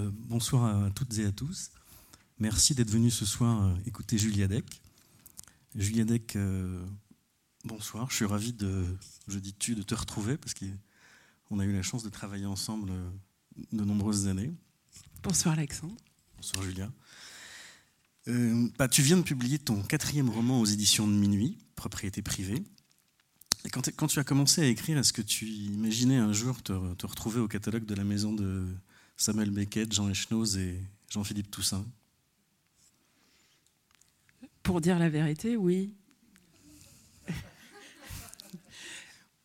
Euh, bonsoir à toutes et à tous. Merci d'être venus ce soir euh, écouter Julia Deck. Julia Deck, euh, bonsoir. Je suis ravi de, je dis tu, de te retrouver parce qu'on a eu la chance de travailler ensemble de nombreuses années. Bonsoir Alexandre. Bonsoir Julia. Bah, tu viens de publier ton quatrième roman aux éditions de Minuit, Propriété privée. Et quand, quand, tu as commencé à écrire, est-ce que tu imaginais un jour te, te retrouver au catalogue de la maison de Samuel Beckett, Jean Echnoz et Jean-Philippe Toussaint Pour dire la vérité, oui.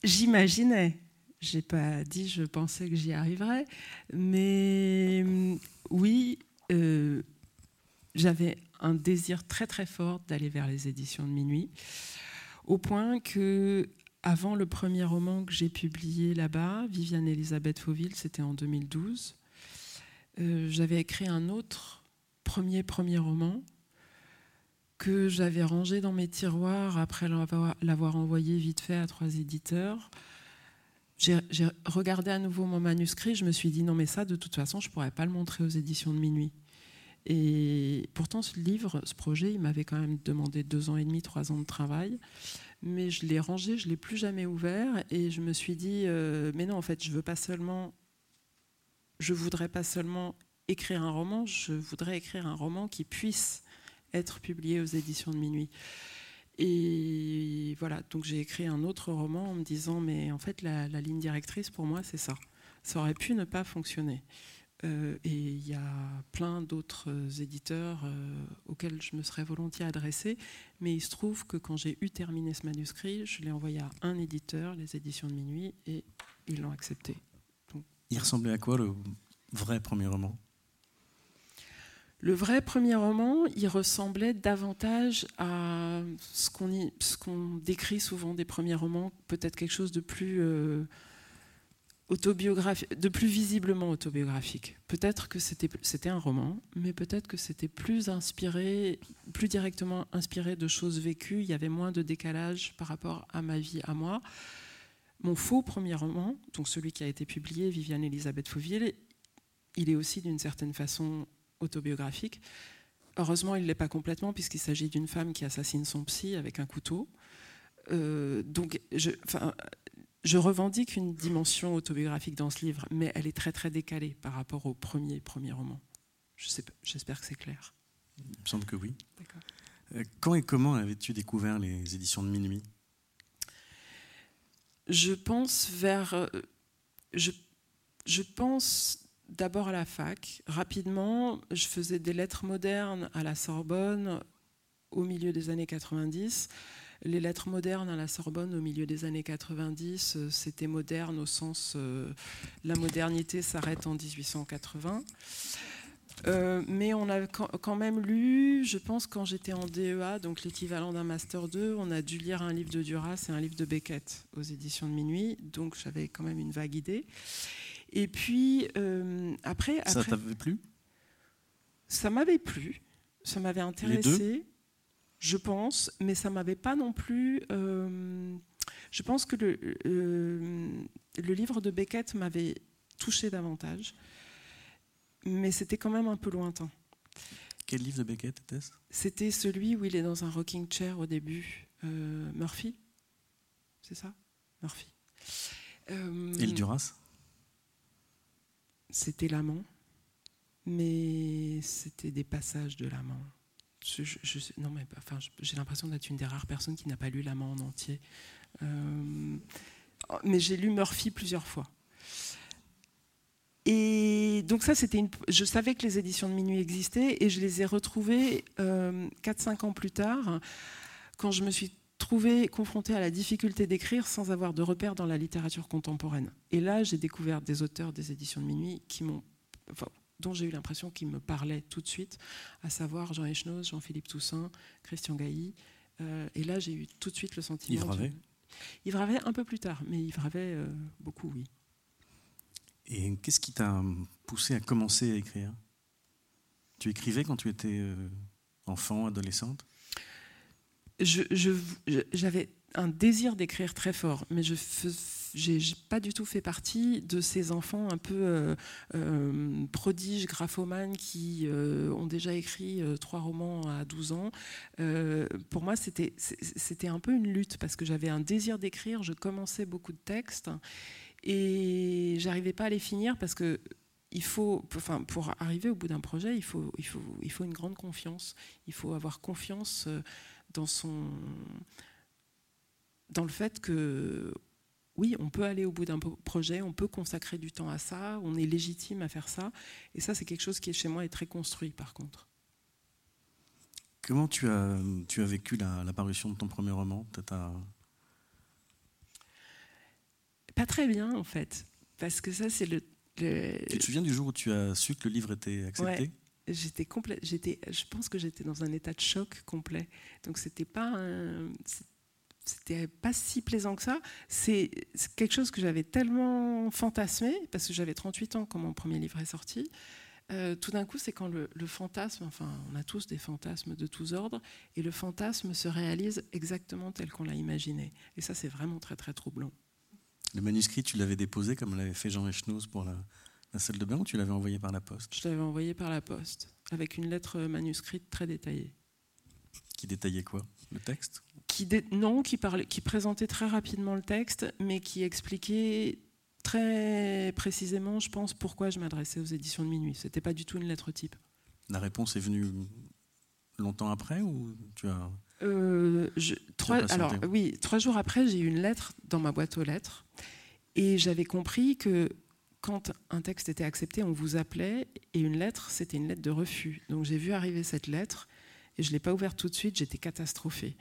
J'imaginais. J'ai pas dit je pensais que j'y arriverais, mais oui, euh, j'avais un désir très très fort d'aller vers les éditions de minuit, au point que avant le premier roman que j'ai publié là-bas, Viviane Elisabeth Fauville, c'était en 2012. Euh, j'avais écrit un autre premier premier roman que j'avais rangé dans mes tiroirs après l'avoir envoyé vite fait à trois éditeurs. J'ai regardé à nouveau mon manuscrit, je me suis dit non mais ça de toute façon je pourrais pas le montrer aux éditions de minuit. Et pourtant ce livre, ce projet, il m'avait quand même demandé deux ans et demi, trois ans de travail, mais je l'ai rangé, je l'ai plus jamais ouvert et je me suis dit euh, mais non en fait je veux pas seulement je voudrais pas seulement écrire un roman, je voudrais écrire un roman qui puisse être publié aux éditions de minuit. Et voilà, donc j'ai écrit un autre roman en me disant, mais en fait, la, ligne directrice pour moi, c'est ça. Ça aurait pu ne pas fonctionner. Euh, et il y a plein d'autres éditeurs euh, auxquels je me serais volontiers adressée, mais il se trouve que quand j'ai eu terminé ce manuscrit, je l'ai envoyé à un éditeur, les éditions de minuit, et ils l'ont accepté. Il ressemblait à quoi le vrai premier roman? Le vrai premier roman, il ressemblait davantage à ce qu'on décrit souvent des premiers romans, peut-être quelque chose de plus euh, autobiographique, de plus visiblement autobiographique. Peut-être que c'était un roman, mais peut-être que c'était plus inspiré, plus directement inspiré de choses vécues. Il y avait moins de décalage par rapport à ma vie, à moi. Mon faux premier roman, donc celui qui a été publié, Viviane Elisabeth Fauville, il est aussi d'une certaine façon autobiographique. Heureusement, il ne l'est pas complètement, puisqu'il s'agit d'une femme qui assassine son psy avec un couteau. Euh, donc, je, je revendique une dimension autobiographique dans ce livre, mais elle est très très décalée par rapport au premier, premier roman. J'espère que c'est clair. Il me semble que oui. Euh, quand et comment avais-tu découvert les éditions de Minuit? Je pense vers. Euh, je, pense d'abord à la fac. Rapidement, je faisais des lettres modernes à la Sorbonne au milieu des années 90. Les lettres modernes à la Sorbonne au milieu des années 90, euh, c'était moderne au sens euh, la modernité s'arrête en 1880. Euh, mais on a quand même lu, je pense quand j'étais en DEA, donc l'équivalent d'un master 2, on a dû lire un livre de Duras et un livre de Beckett aux éditions de minuit, donc j'avais quand même une vague idée. Et puis euh, après, Ça t'avait plu? Ça m'avait plu, ça m'avait intéressé, je pense, mais ça m'avait pas non plus. Euh, je pense que le, le livre de Beckett m'avait touché davantage, mais c'était quand même un peu lointain. Quel livre de Beckett était-ce? C'était celui où il est dans un rocking chair au début. Murphy? C'est ça? Murphy. Et le Duras c'était l'amant, mais c'était des passages de l'amant. non, mais enfin, j'ai l'impression d'être une des rares personnes qui n'a pas lu l'amant en entier. Euh, mais j'ai lu Murphy plusieurs fois. Et donc ça, c'était une... Je savais que les éditions de minuit existaient et je les ai retrouvées euh, 4-5 ans plus tard, quand je me suis trouvé confronté à la difficulté d'écrire sans avoir de repères dans la littérature contemporaine. Et là, j'ai découvert des auteurs des éditions de minuit qui m'ont, dont j'ai eu l'impression qu'ils me parlaient tout de suite, à savoir Jean Echnoz, Jean-Philippe Toussaint, Christian Gailly. Euh, et là, j'ai eu tout de suite le sentiment. Yves Ravet Yves Ravet un peu plus tard, mais Yves Ravet euh, beaucoup, oui. Et qu'est-ce qui t'a poussé à commencer à écrire? Tu écrivais quand tu étais euh, enfant, adolescente? J'avais un désir d'écrire très fort, mais je, j'ai pas du tout fait partie de ces enfants un peu euh, euh, prodiges, graphomanes qui ont déjà écrit trois romans à 12 ans. pour moi, c'était un peu une lutte parce que j'avais un désir d'écrire, je commençais beaucoup de textes et j'arrivais pas à les finir parce que il faut, enfin, pour arriver au bout d'un projet, il faut, il, faut, il faut une grande confiance. Il faut avoir confiance dans son, dans le fait que oui, on peut aller au bout d'un projet, on peut consacrer du temps à ça, on est légitime à faire ça. Et ça, c'est quelque chose qui, chez moi, est très construit, par contre. Comment tu as, tu as vécu la, parution de ton premier roman? Pas très bien, en fait. Parce que ça, c'est le, Tu te souviens du jour où tu as su que le livre était accepté? J'étais complet, j'étais, je pense que j'étais dans un état de choc complet. Donc c'était pas un, c'était pas si plaisant que ça. C'est quelque chose que j'avais tellement fantasmé, parce que j'avais 38 ans quand mon premier livre est sorti. Euh, tout d'un coup, c'est quand le, fantasme, enfin, on a tous des fantasmes de tous ordres, et le fantasme se réalise exactement tel qu'on l'a imaginé. Et ça, c'est vraiment très, très troublant. Le manuscrit, tu l'avais déposé comme l'avait fait Jean Echnoz pour la, la, salle de bain, ou tu l'avais envoyé par la poste? Je l'avais envoyé par la poste, avec une lettre manuscrite très détaillée. Qui détaillait quoi? Le texte? Qui Non, qui, parlait, qui présentait très rapidement le texte, mais qui expliquait très précisément, je pense, pourquoi je m'adressais aux éditions de minuit. C'était pas du tout une lettre type. La réponse est venue longtemps après ou tu as euh, trois, alors oui, trois jours après, j'ai eu une lettre dans ma boîte aux lettres et j'avais compris que quand un texte était accepté, on vous appelait et une lettre, c'était une lettre de refus. Donc j'ai vu arriver cette lettre et je ne l'ai pas ouverte tout de suite, j'étais catastrophée.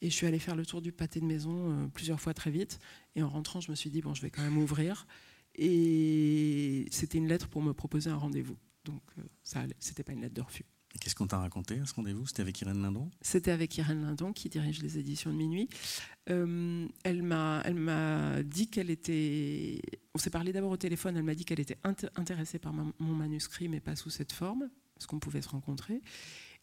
Et je suis allée faire le tour du pâté de maison euh, plusieurs fois très vite. Et en rentrant, je me suis dit, bon, je vais quand même ouvrir. Et c'était une lettre pour me proposer un rendez-vous. Donc, euh, ça c'était pas une lettre de refus. Qu'est-ce qu'on t'a raconté à ce rendez-vous? C'était avec Irène Lindon? C'était avec Irène Lindon, qui dirige les éditions de Minuit. Euh, elle m'a dit qu'elle était. On s'est parlé d'abord au téléphone. Elle m'a dit qu'elle était intéressée par mon manuscrit, mais pas sous cette forme, parce qu'on pouvait se rencontrer.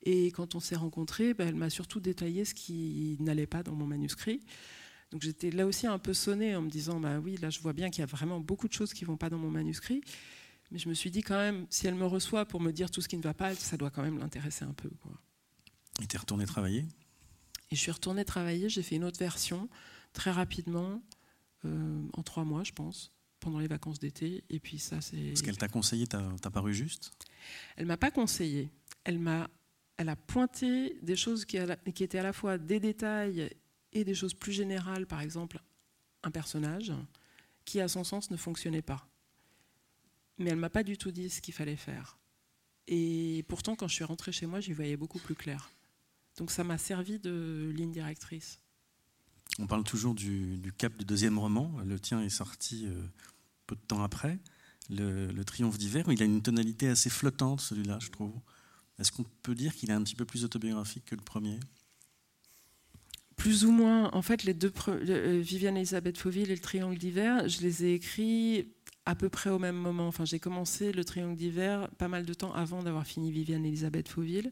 Et quand on s'est rencontrés, ben, elle m'a surtout détaillé ce qui n'allait pas dans mon manuscrit. Donc j'étais là aussi un peu sonnée en me disant, bah oui, là je vois bien qu'il y a vraiment beaucoup de choses qui vont pas dans mon manuscrit. Mais je me suis dit quand même, si elle me reçoit pour me dire tout ce qui ne va pas, ça doit quand même l'intéresser un peu. Quoi. Et tu es retournée travailler? Et je suis retournée travailler, j'ai fait une autre version très rapidement, euh, en trois mois je pense, pendant les vacances d'été. Et puis ça c'est... Ce qu'elle t'a conseillé, t'as paru juste? Elle m'a pas conseillé. Elle m'a elle a pointé des choses qui, étaient à la fois des détails et des choses plus générales, par exemple un personnage qui, à son sens, ne fonctionnait pas. Mais elle m'a pas du tout dit ce qu'il fallait faire. Et pourtant, quand je suis rentrée chez moi, j'y voyais beaucoup plus clair. Donc ça m'a servi de ligne directrice. On parle toujours du, cap du deuxième roman. Le tien est sorti euh, peu de temps après. Le, le Triomphe d'hiver, il a une tonalité assez flottante, celui-là, je trouve. Est-ce qu'on peut dire qu'il est un petit peu plus autobiographique que le premier? Plus ou moins. En fait, les deux euh, Viviane Elisabeth Fauville et le Triangle d'hiver, je les ai écrits à peu près au même moment. Enfin, j'ai commencé le Triangle d'hiver pas mal de temps avant d'avoir fini Viviane Elisabeth Fauville.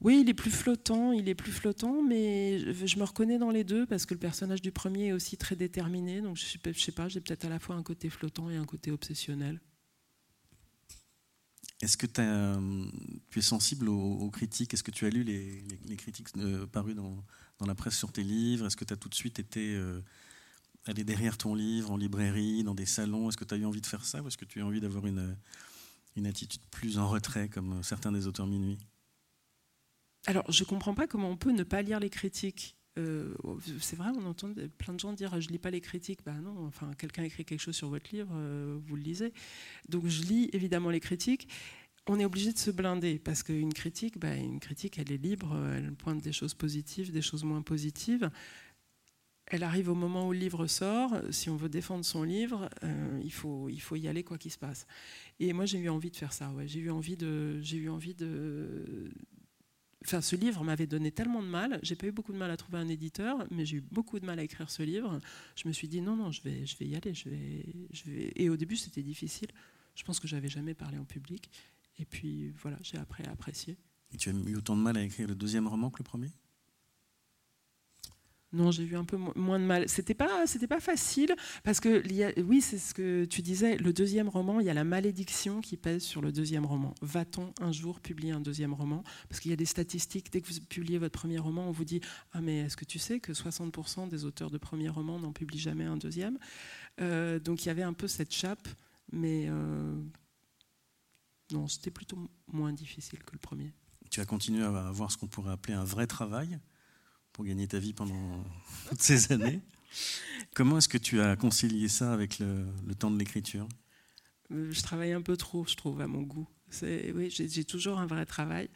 Oui, il est plus flottant, il est plus flottant, mais je me reconnais dans les deux parce que le personnage du premier est aussi très déterminé. Donc, je sais, sais pas, j'ai peut-être à la fois un côté flottant et un côté obsessionnel. Est-ce que euh, tu es sensible aux, critiques? Est-ce que tu as lu les, critiques euh, parues dans, la presse sur tes livres? Est-ce que tu as tout de suite été euh, allé derrière ton livre, en librairie, dans des salons Est-ce que tu as eu envie de faire ça ou est-ce que tu as envie d'avoir une, une attitude plus en retrait, comme certains des auteurs minuit? Alors, je ne comprends pas comment on peut ne pas lire les critiques. c'est vrai, on entend plein de gens dire je lis pas les critiques. Ben non, enfin quelqu'un écrit quelque chose sur votre livre, vous le lisez. Donc je lis évidemment les critiques on est obligé de se blinder parce qu'une critique, bah, une critique, elle est libre, elle pointe des choses positives, des choses moins positives. Elle arrive au moment où le livre sort. Si on veut défendre son livre, euh, il, faut, il faut y aller quoi qu'il se passe. Et moi, j'ai eu envie de faire ça. J'ai eu envie de, eu envie de. Enfin, ce livre m'avait donné tellement de mal. J'ai pas eu beaucoup de mal à trouver un éditeur, mais j'ai eu beaucoup de mal à écrire ce livre. Je me suis dit non, non, je vais, je vais y aller. Je vais, je vais... Et au début, c'était difficile. Je pense que j'avais jamais parlé en public. Et puis voilà, j'ai appris à apprécier. Et tu as eu autant de mal à écrire le deuxième roman que le premier? Non, j'ai eu un peu moins de mal. C'était pas, c'était pas facile parce que oui, c'est ce que tu disais. Le deuxième roman, il y a la malédiction qui pèse sur le deuxième roman. Va-t-on un jour publier un deuxième roman? Parce qu'il y a des statistiques. Dès que vous publiez votre premier roman, on vous dit ah mais est-ce que tu sais que 60% des auteurs de premier roman n'en publient jamais un deuxième? Euh, Donc il y avait un peu cette chape, mais euh, non, c'était plutôt moins difficile que le premier. Tu as continué à avoir ce qu'on pourrait appeler un vrai travail pour gagner ta vie pendant toutes ces années. Comment est-ce que tu as concilié ça avec le, temps de l'écriture? Euh, Je travaille un peu trop, je trouve, à mon goût. Oui, j'ai toujours un vrai travail.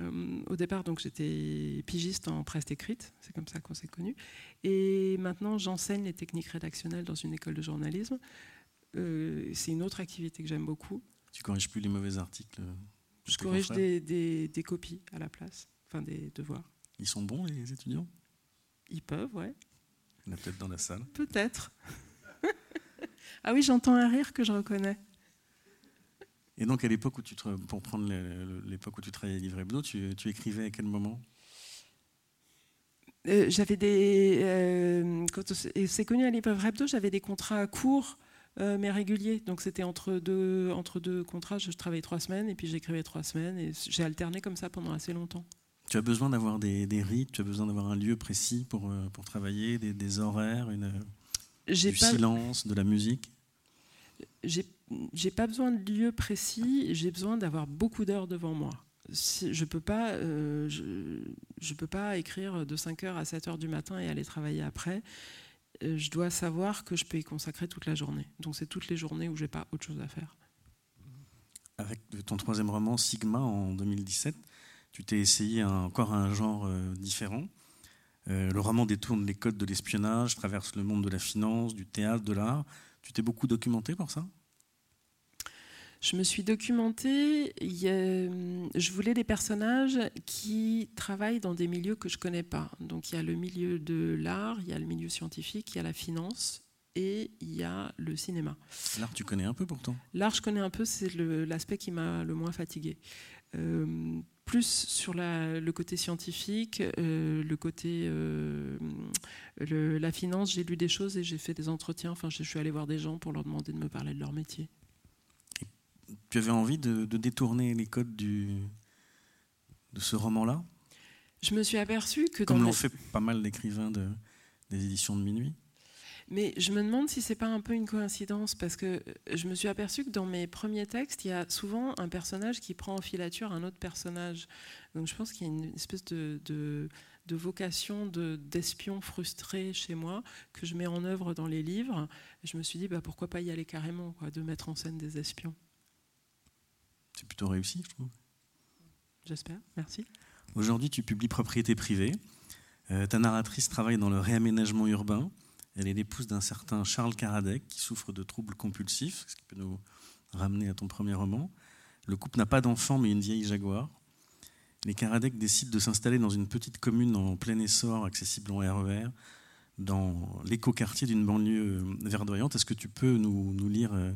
Euh, au départ, donc j'étais pigiste en presse écrite, c'est comme ça qu'on s'est connus. Et maintenant, j'enseigne les techniques rédactionnelles dans une école de journalisme. Euh, c'est une autre activité que j'aime beaucoup. Tu corriges plus les mauvais articles Je corrige des, des, copies à la place, enfin des devoirs. Ils sont bons, les étudiants? Ils peuvent, ouais. Il y en a peut-être dans la salle. Peut-être. ah oui, j'entends un rire que je reconnais. Et donc, à l'époque où tu pour prendre l'époque où tu travaillais à Livre Hebdo, tu, écrivais à quel moment? Euh, J'avais des. Euh, quand c'est connu à Livre Hebdo, j'avais des contrats courts. Euh, mais réguliers. Donc c'était entre deux, entre deux contrats, je travaillais trois semaines et puis j'écrivais trois semaines et j'ai alterné comme ça pendant assez longtemps. Tu as besoin d'avoir des, des, rites, tu as besoin d'avoir un lieu précis pour, euh, pour travailler, des, des horaires, une, du silence, de la musique? J'ai pas besoin de lieu précis, j'ai besoin d'avoir beaucoup d'heures devant moi. Si, je peux pas, euh, je, peux pas écrire de 5h à 7h du matin et aller travailler après. Euh, je dois savoir que je peux y consacrer toute la journée. Donc c'est toutes les journées où j'ai pas autre chose à faire. Avec ton troisième roman, Sigma, en 2017, tu t'es essayé encore un genre euh, différent. Euh, le roman détourne les codes de l'espionnage, traverse le monde de la finance, du théâtre, de l'art. Tu t'es beaucoup documenté pour ça? Je me suis documentée. je voulais des personnages qui travaillent dans des milieux que je ne connais pas. Donc il y a le milieu de l'art, il y a le milieu scientifique, il y a la finance et il y a le cinéma. L'art, tu connais un peu pourtant L'art, je connais un peu, c'est l'aspect qui m'a le moins fatigué. Euh, plus sur le côté scientifique, euh, le côté euh, la finance, j'ai lu des choses et j'ai fait des entretiens. Enfin, je suis allée voir des gens pour leur demander de me parler de leur métier. tu avais envie de, détourner les codes du, de ce roman-là? Je me suis aperçue que comme l'ont fait pas mal d'écrivains de, des éditions de minuit. Mais je me demande si c'est pas un peu une coïncidence parce que euh, je me suis aperçue que dans mes premiers textes, il y a souvent un personnage qui prend en filature un autre personnage. Donc je pense qu'il y a une espèce de, de, de vocation d'espion frustré chez moi que je mets en œuvre dans les livres. Et je me suis dit bah, pourquoi pas y aller carrément, quoi, de mettre en scène des espions. C'est plutôt réussi, je trouve. J'espère, merci. Aujourd'hui, tu publies Propriété privée. Euh, ta narratrice travaille dans le réaménagement urbain. Elle est l'épouse d'un certain Charles Karadec qui souffre de troubles compulsifs, ce qui peut nous ramener à ton premier roman. Le couple n'a pas d'enfant mais une vieille Jaguar. Les Karadec décident de s'installer dans une petite commune en plein essor, accessible en RER, e dans l'écoquartier d'une banlieue verdoyante. Est-ce que tu peux nous, lire euh,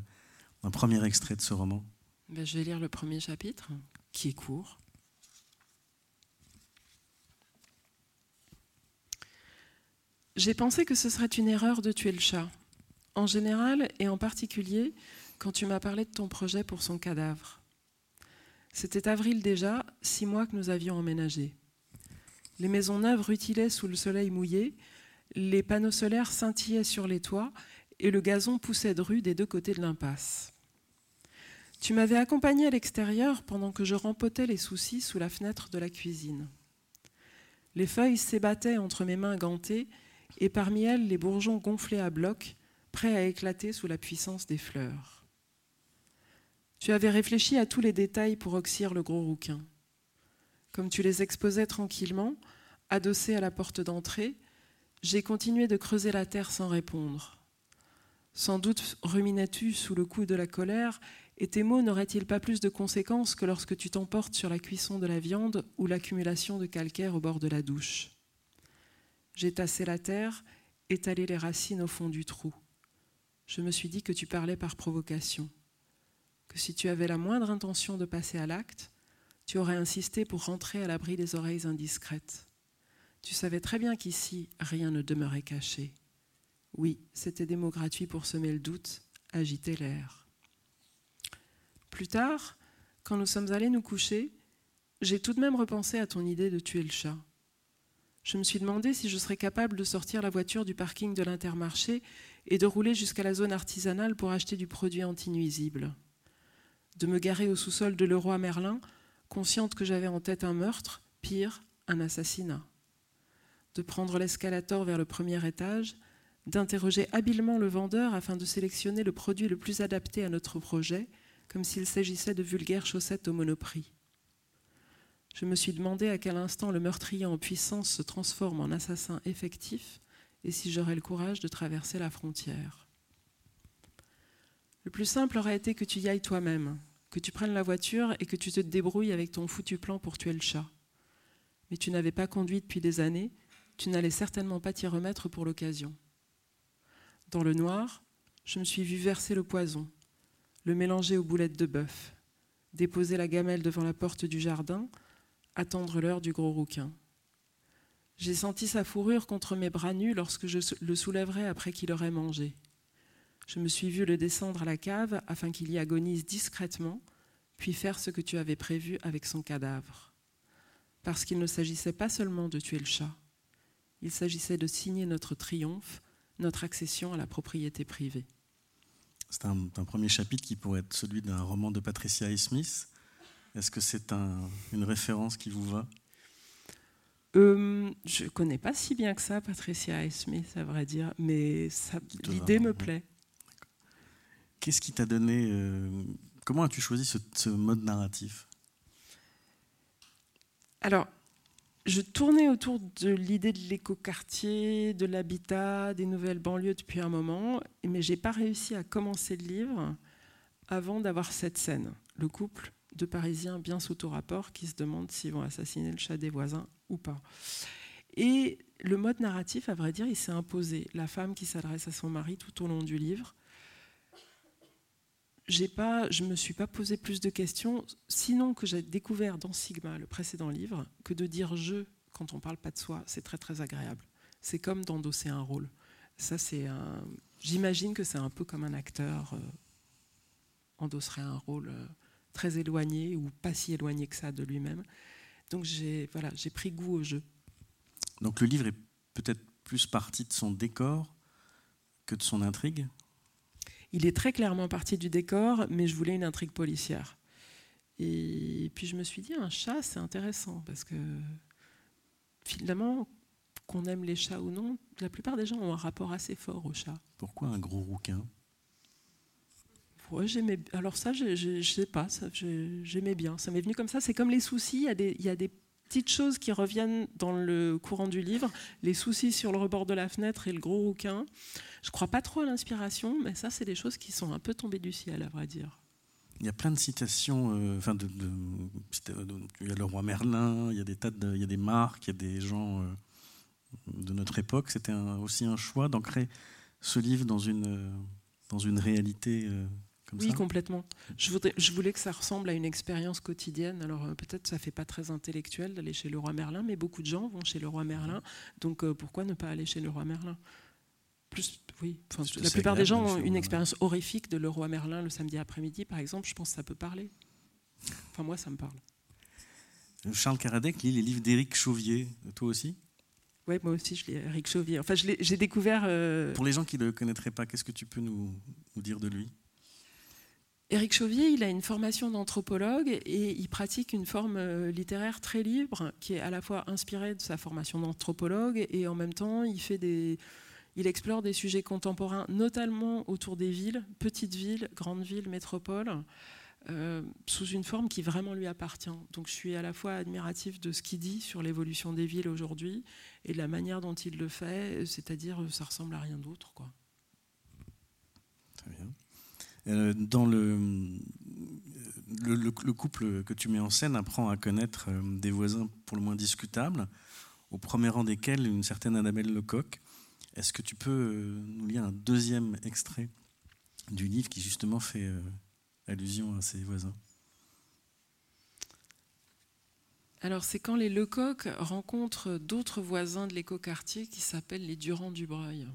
un premier extrait de ce roman? Ben, Je vais lire le premier chapitre, qui est court. J'ai pensé que ce serait une erreur de tuer le chat, en général et en particulier quand tu m'as parlé de ton projet pour son cadavre. C'était avril déjà, six mois que nous avions emménagé. Les maisons neuves rutilaient sous le soleil mouillé, les panneaux solaires scintillaient sur les toits et le gazon poussait de rue des deux côtés de l'impasse. Tu m'avais accompagné à l'extérieur pendant que je rempotais les soucis sous la fenêtre de la cuisine. Les feuilles s'ébattaient entre mes mains gantées et parmi elles les bourgeons gonflés à bloc, prêts à éclater sous la puissance des fleurs. Tu avais réfléchi à tous les détails pour oxyre le gros rouquin. Comme tu les exposais tranquillement, adossés à la porte d'entrée, j'ai continué de creuser la terre sans répondre. Sans doute ruminais-tu sous le coup de la colère, et tes mots n'auraient-ils pas plus de conséquences que lorsque tu t'emportes sur la cuisson de la viande ou l'accumulation de calcaire au bord de la douche? J'ai tassé la terre, étalé les racines au fond du trou. Je me suis dit que tu parlais par provocation, que si tu avais la moindre intention de passer à l'acte, tu aurais insisté pour rentrer à l'abri des oreilles indiscrètes. Tu savais très bien qu'ici, rien ne demeurait caché. Oui, c'était des mots gratuits pour semer le doute, agiter l'air. Plus tard, quand nous sommes allés nous coucher, j'ai tout de même repensé à ton idée de tuer le chat. Je me suis demandé si je serais capable de sortir la voiture du parking de l'intermarché et de rouler jusqu'à la zone artisanale pour acheter du produit anti-nuisible. De me garer au sous-sol de Leroy Merlin, consciente que j'avais en tête un meurtre, pire, un assassinat. De prendre l'escalator vers le premier étage, d'interroger habilement le vendeur afin de sélectionner le produit le plus adapté à notre projet, comme s'il s'agissait de vulgaires chaussettes au monoprix. Je me suis demandé à quel instant le meurtrier en puissance se transforme en assassin effectif et si j'aurais le courage de traverser la frontière. Le plus simple aurait été que tu y ailles toi-même, que tu prennes la voiture et que tu te débrouilles avec ton foutu plan pour tuer le chat. Mais tu n'avais pas conduit depuis des années, tu n'allais certainement pas t'y remettre pour l'occasion. Dans le noir, je me suis vu verser le poison, le mélanger aux boulettes de bœuf, déposer la gamelle devant la porte du jardin, attendre l'heure du gros rouquin. J'ai senti sa fourrure contre mes bras nus lorsque je le soulèverais après qu'il aurait mangé. Je me suis vu le descendre à la cave afin qu'il y agonise discrètement, puis faire ce que tu avais prévu avec son cadavre. Parce qu'il ne s'agissait pas seulement de tuer le chat, il s'agissait de signer notre triomphe, notre accession à la propriété privée. C'est un, premier chapitre qui pourrait être celui d'un roman de Patricia A. Smith. Est-ce que c'est une référence qui vous va? Euh, Je ne connais pas si bien que ça Patricia. Smith, à vrai dire, mais l'idée me plaît. Qu'est-ce qui t'a donné euh, Comment as-tu choisi ce, mode narratif? Alors, je tournais autour de l'idée de l'écoquartier, de l'habitat, des nouvelles banlieues depuis un moment, mais j'ai pas réussi à commencer le livre avant d'avoir cette scène. Le couple de Parisiens bien rapport qui se demandent s'ils vont assassiner le chat des voisins ou pas. Et le mode narratif, à vrai dire, il s'est imposé. La femme qui s'adresse à son mari tout au long du livre. Pas, je ne me suis pas posé plus de questions, sinon que j'ai découvert dans Sigma, le précédent livre, que de dire je quand on parle pas de soi, c'est très très agréable. C'est comme d'endosser un rôle. Ça, c'est un. J'imagine que c'est un peu comme un acteur euh, endosserait un rôle. Euh, très éloigné ou pas si éloigné que ça de lui-même. Donc j'ai voilà, j'ai pris goût au jeu. Donc le livre est peut-être plus parti de son décor que de son intrigue? Il est très clairement parti du décor, mais je voulais une intrigue policière. Et puis je me suis dit, un chat, c'est intéressant, parce que finalement, qu'on aime les chats ou non, la plupart des gens ont un rapport assez fort au chat. Pourquoi un gros rouquin? J'aimais. Alors ça, je, ne sais pas, j'aimais bien. Ça m'est venu comme ça. C'est comme les soucis. Il y, a des, petites choses qui reviennent dans le courant du livre. Les soucis sur le rebord de la fenêtre et le gros rouquin. Je crois pas trop à l'inspiration, mais ça, c'est des choses qui sont un peu tombées du ciel, à vrai dire. Il y a plein de citations. Euh, enfin, il y a le roi Merlin. Il y a des tas il y a des marques. Il y a des gens euh, de notre époque. C'était aussi un choix d'ancrer ce livre dans une dans une réalité oui, complètement. Je, voudrais, je, voulais que ça ressemble à une expérience quotidienne. Alors euh, peut-être ça fait pas très intellectuel d'aller chez le roi Merlin, mais beaucoup de gens vont chez le roi Merlin. Donc euh, pourquoi ne pas aller chez le roi Merlin? Plus, oui. la plupart des gens ont une expérience horrifique de le roi Merlin le samedi après-midi, par exemple. Je pense que ça peut parler. Enfin moi, ça me parle. Charles Caradec lit les livres d'Éric Chauvier. Toi aussi? Oui, moi aussi, je lis Éric Chauvier. Enfin, j'ai découvert. Euh, Pour les gens qui ne le connaîtraient pas, qu'est-ce que tu peux nous, nous dire de lui? Éric Chauvier, il a une formation d'anthropologue et il pratique une forme euh, littéraire très libre qui est à la fois inspirée de sa formation d'anthropologue et en même temps il fait des il explore des sujets contemporains, notamment autour des villes, petites villes, grandes villes, métropoles, euh, sous une forme qui vraiment lui appartient. Donc je suis à la fois admiratif de ce qu'il dit sur l'évolution des villes aujourd'hui et de la manière dont il le fait, c'est-à-dire ça ressemble à rien d'autre. Quoi. Très bien. Euh, dans le, le, couple que tu mets en scène apprend à connaître euh, des voisins pour le moins discutables, au premier rang desquels une certaine Annabelle Lecoq. Est-ce que tu peux euh, nous lire un deuxième extrait du livre qui justement fait allusion à ces voisins? Alors, c'est quand les Lecoq rencontrent d'autres voisins de l'écoquartier qui s'appellent les Durand-Dubreuil.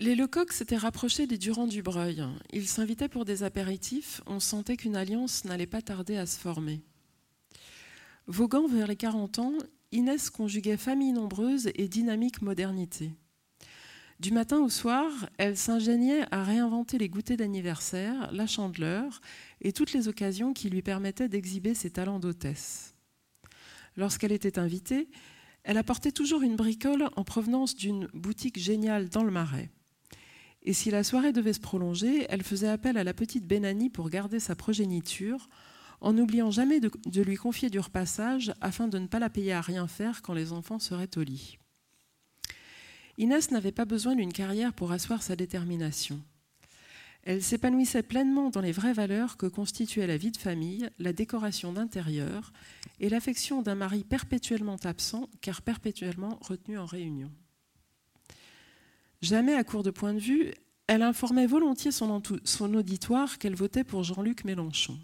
Les Lecoq s'étaient rapprochés des Durand-Dubreuil. Ils s'invitaient pour des apéritifs. On sentait qu'une alliance n'allait pas tarder à se former. Voguant vers les 40 ans, Inès conjuguait famille nombreuse et dynamique modernité. Du matin au soir, elle s'ingéniait à réinventer les goûters d'anniversaire, la chandeleur et toutes les occasions qui lui permettaient d'exhiber ses talents d'hôtesse. Lorsqu'elle était invitée, elle apportait toujours une bricole en provenance d'une boutique géniale dans le Marais. Et si la soirée devait se prolonger, elle faisait appel à la petite Benani pour garder sa progéniture, en n'oubliant jamais de, lui confier du repassage afin de ne pas la payer à rien faire quand les enfants seraient au lit. Inès n'avait pas besoin d'une carrière pour asseoir sa détermination. Elle s'épanouissait pleinement dans les vraies valeurs que constituaient la vie de famille, la décoration d'intérieur et l'affection d'un mari perpétuellement absent car perpétuellement retenu en réunion. Jamais à court de point de vue, elle informait volontiers son, auditoire qu'elle votait pour Jean-Luc Mélenchon.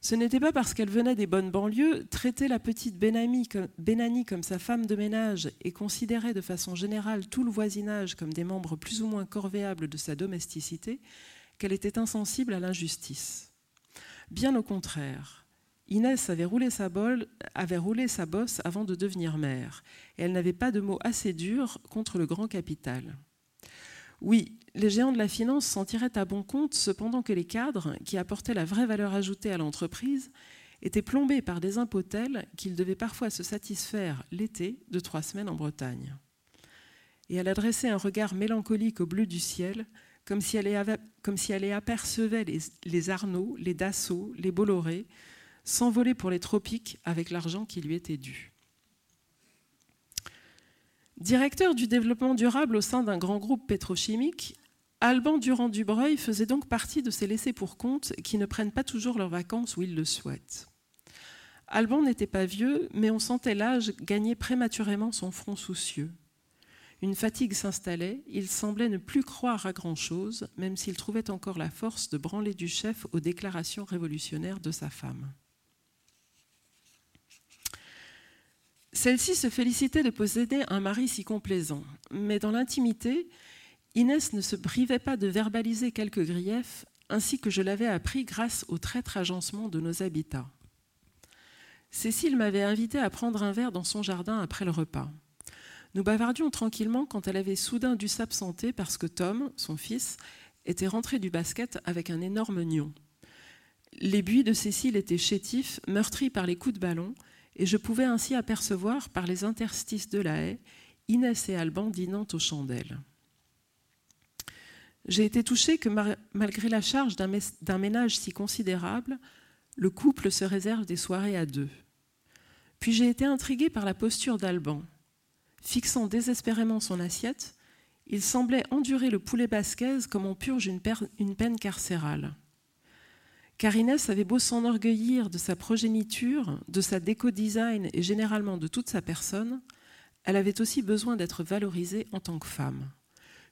Ce n'était pas parce qu'elle venait des bonnes banlieues, traiter la petite Benani comme, Benani comme sa femme de ménage et considérer de façon générale tout le voisinage comme des membres plus ou moins corvéables de sa domesticité, qu'elle était insensible à l'injustice. Bien au contraire, Inès avait roulé, sa bosse avant de devenir mère, et elle n'avait pas de mots assez durs contre le grand capital. Oui, les géants de la finance s'en tiraient à bon compte, cependant que les cadres, qui apportaient la vraie valeur ajoutée à l'entreprise, étaient plombés par des impôts tels qu'ils devaient parfois se satisfaire l'été de trois semaines en Bretagne. Et elle adressait un regard mélancolique au bleu du ciel, comme si elle, avait, apercevait les, les Arnaud, les Dassault, les Bolloré, s'envoler pour les tropiques avec l'argent qui lui était dû. Directeur du développement durable au sein d'un grand groupe pétrochimique, Alban Durand-Dubreuil faisait donc partie de ces laissés pour compte qui ne prennent pas toujours leurs vacances où ils le souhaitent. Alban n'était pas vieux, mais on sentait l'âge gagner prématurément son front soucieux. Une fatigue s'installait, il semblait ne plus croire à grand-chose, même s'il trouvait encore la force de branler du chef aux déclarations révolutionnaires de sa femme. Celle-ci se félicitait de posséder un mari si complaisant, mais dans l'intimité, Inès ne se privait pas de verbaliser quelques griefs, ainsi que je l'avais appris grâce au traître agencement de nos habitats. Cécile m'avait invité à prendre un verre dans son jardin après le repas. Nous bavardions tranquillement quand elle avait soudain dû s'absenter parce que Tom, son fils, était rentré du basket avec un énorme nion. Les buis de Cécile étaient chétifs, meurtris par les coups de ballon, et je pouvais ainsi apercevoir par les interstices de la haie Inès et Alban dînant aux chandelles. J'ai été touchée que malgré la charge d'un ménage si considérable, le couple se réserve des soirées à deux. Puis j'ai été intriguée par la posture d'Alban. Fixant désespérément son assiette, il semblait endurer le poulet basquaise comme on purge une, une peine carcérale. Car Inès avait beau s'enorgueillir de sa progéniture, de sa déco-design et généralement de toute sa personne, elle avait aussi besoin d'être valorisée en tant que femme.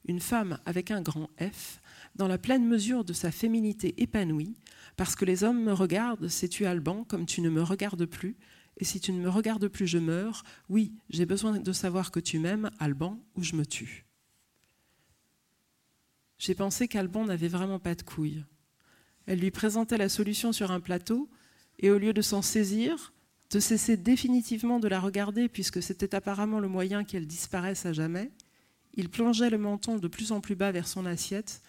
Une femme avec un grand F, dans la pleine mesure de sa féminité épanouie, parce que les hommes me regardent, sais-tu Alban, comme tu ne me regardes plus, et si tu ne me regardes plus, je meurs. Oui, j'ai besoin de savoir que tu m'aimes, Alban, ou je me tue. J'ai pensé qu'Alban n'avait vraiment pas de couilles. Elle lui présentait la solution sur un plateau, et au lieu de s'en saisir, de cesser définitivement de la regarder, puisque c'était apparemment le moyen qu'elle disparaisse à jamais, il plongeait le menton de plus en plus bas vers son assiette,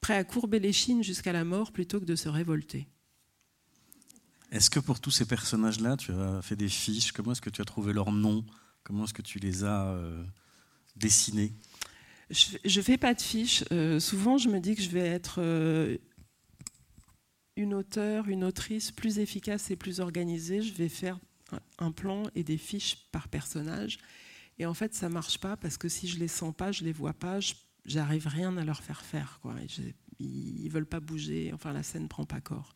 prêt à courber les chines jusqu'à la mort plutôt que de se révolter. Est-ce que pour tous ces personnages-là, tu as fait des fiches Comment est-ce que tu as trouvé leurs noms Comment est-ce que tu les as euh, dessinés? Je ne fais pas de fiches. Euh, souvent, je me dis que je vais être euh, une auteure, une autrice plus efficace et plus organisée, je vais faire un plan et des fiches par personnage. Et en fait, ça marche pas parce que si je les sens pas, je les vois pas, j'arrive rien à leur faire faire. Quoi. Ils veulent pas bouger, enfin la scène prend pas corps.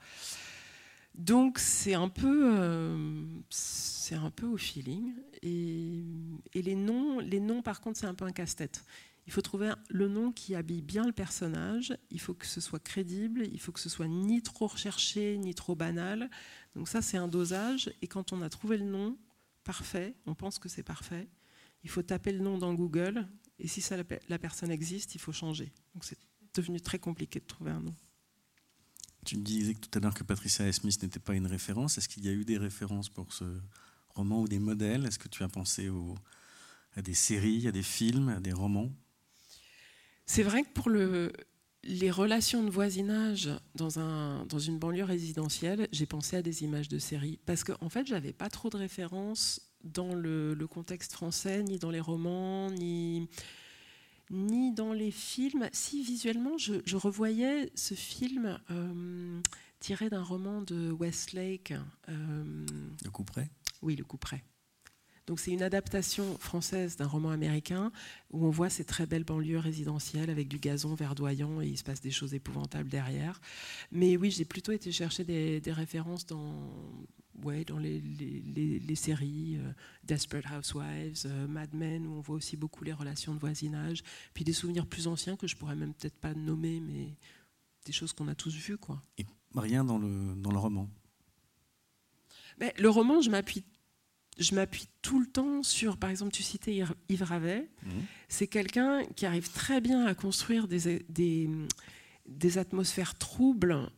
Donc c'est un peu, euh, c'est un peu au feeling. Et, et, les noms, les noms par contre, c'est un peu un casse-tête. Il faut trouver le nom qui habille bien le personnage, il faut que ce soit crédible, il faut que ce soit ni trop recherché, ni trop banal. Donc ça, c'est un dosage. Et quand on a trouvé le nom parfait, on pense que c'est parfait, il faut taper le nom dans Google. Et si ça, la personne existe, il faut changer. Donc c'est devenu très compliqué de trouver un nom. Tu disais tout à l'heure que Patricia Smith n'était pas une référence. Est-ce qu'il y a eu des références pour ce roman ou des modèles? Est-ce que tu as pensé à des séries, à des films, à des romans? C'est vrai que pour le, les relations de voisinage dans, un, dans une banlieue résidentielle, j'ai pensé à des images de séries. Parce qu'en en fait, je n'avais pas trop de références dans le, le, contexte français, ni dans les romans, ni ni dans les films. Si visuellement, je, revoyais ce film euh, tiré d'un roman de Westlake. Euh, le coup près? Oui, le coup près. Donc c'est une adaptation française d'un roman américain où on voit ces très belles banlieues résidentielles avec du gazon verdoyant et il se passe des choses épouvantables derrière. Mais oui, j'ai plutôt été chercher des, des références dans ouais, dans les, les, séries euh, Desperate Housewives, euh, Mad Men, où on voit aussi beaucoup les relations de voisinage, puis des souvenirs plus anciens que je pourrais même peut-être pas nommer, mais des choses qu'on a tous vues. Quoi. Et rien dans le, dans le roman? Mais Le roman, je m'appuie je m'appuie tout le temps sur, par exemple, tu citais Yves Ravet, mmh. c'est quelqu'un qui arrive très bien à construire des, des, des atmosphères troubles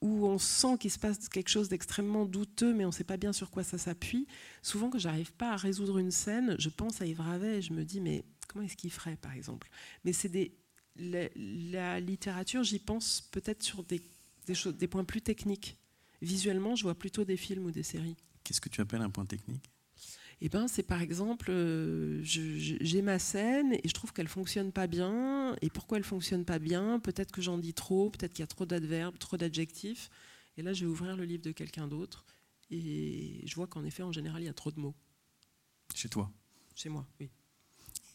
où on sent qu'il se passe quelque chose d'extrêmement douteux, mais on ne sait pas bien sur quoi ça s'appuie. Souvent, quand j'arrive pas à résoudre une scène, je pense à Yves Ravet et je me dis, mais comment est-ce qu'il ferait, par exemple? Mais c'est des la, littérature, j'y pense peut-être sur des, des, choses, des points plus techniques. Visuellement, je vois plutôt des films ou des séries. Qu'est-ce que tu appelles un point technique? Eh ben, c'est par exemple, euh, j'ai ma scène et je trouve qu'elle fonctionne pas bien. Et pourquoi elle fonctionne pas bien? Peut-être que j'en dis trop, peut-être qu'il y a trop d'adverbes, trop d'adjectifs. Et là, je vais ouvrir le livre de quelqu'un d'autre et je vois qu'en effet, en général, il y a trop de mots. Chez toi? Chez moi, oui.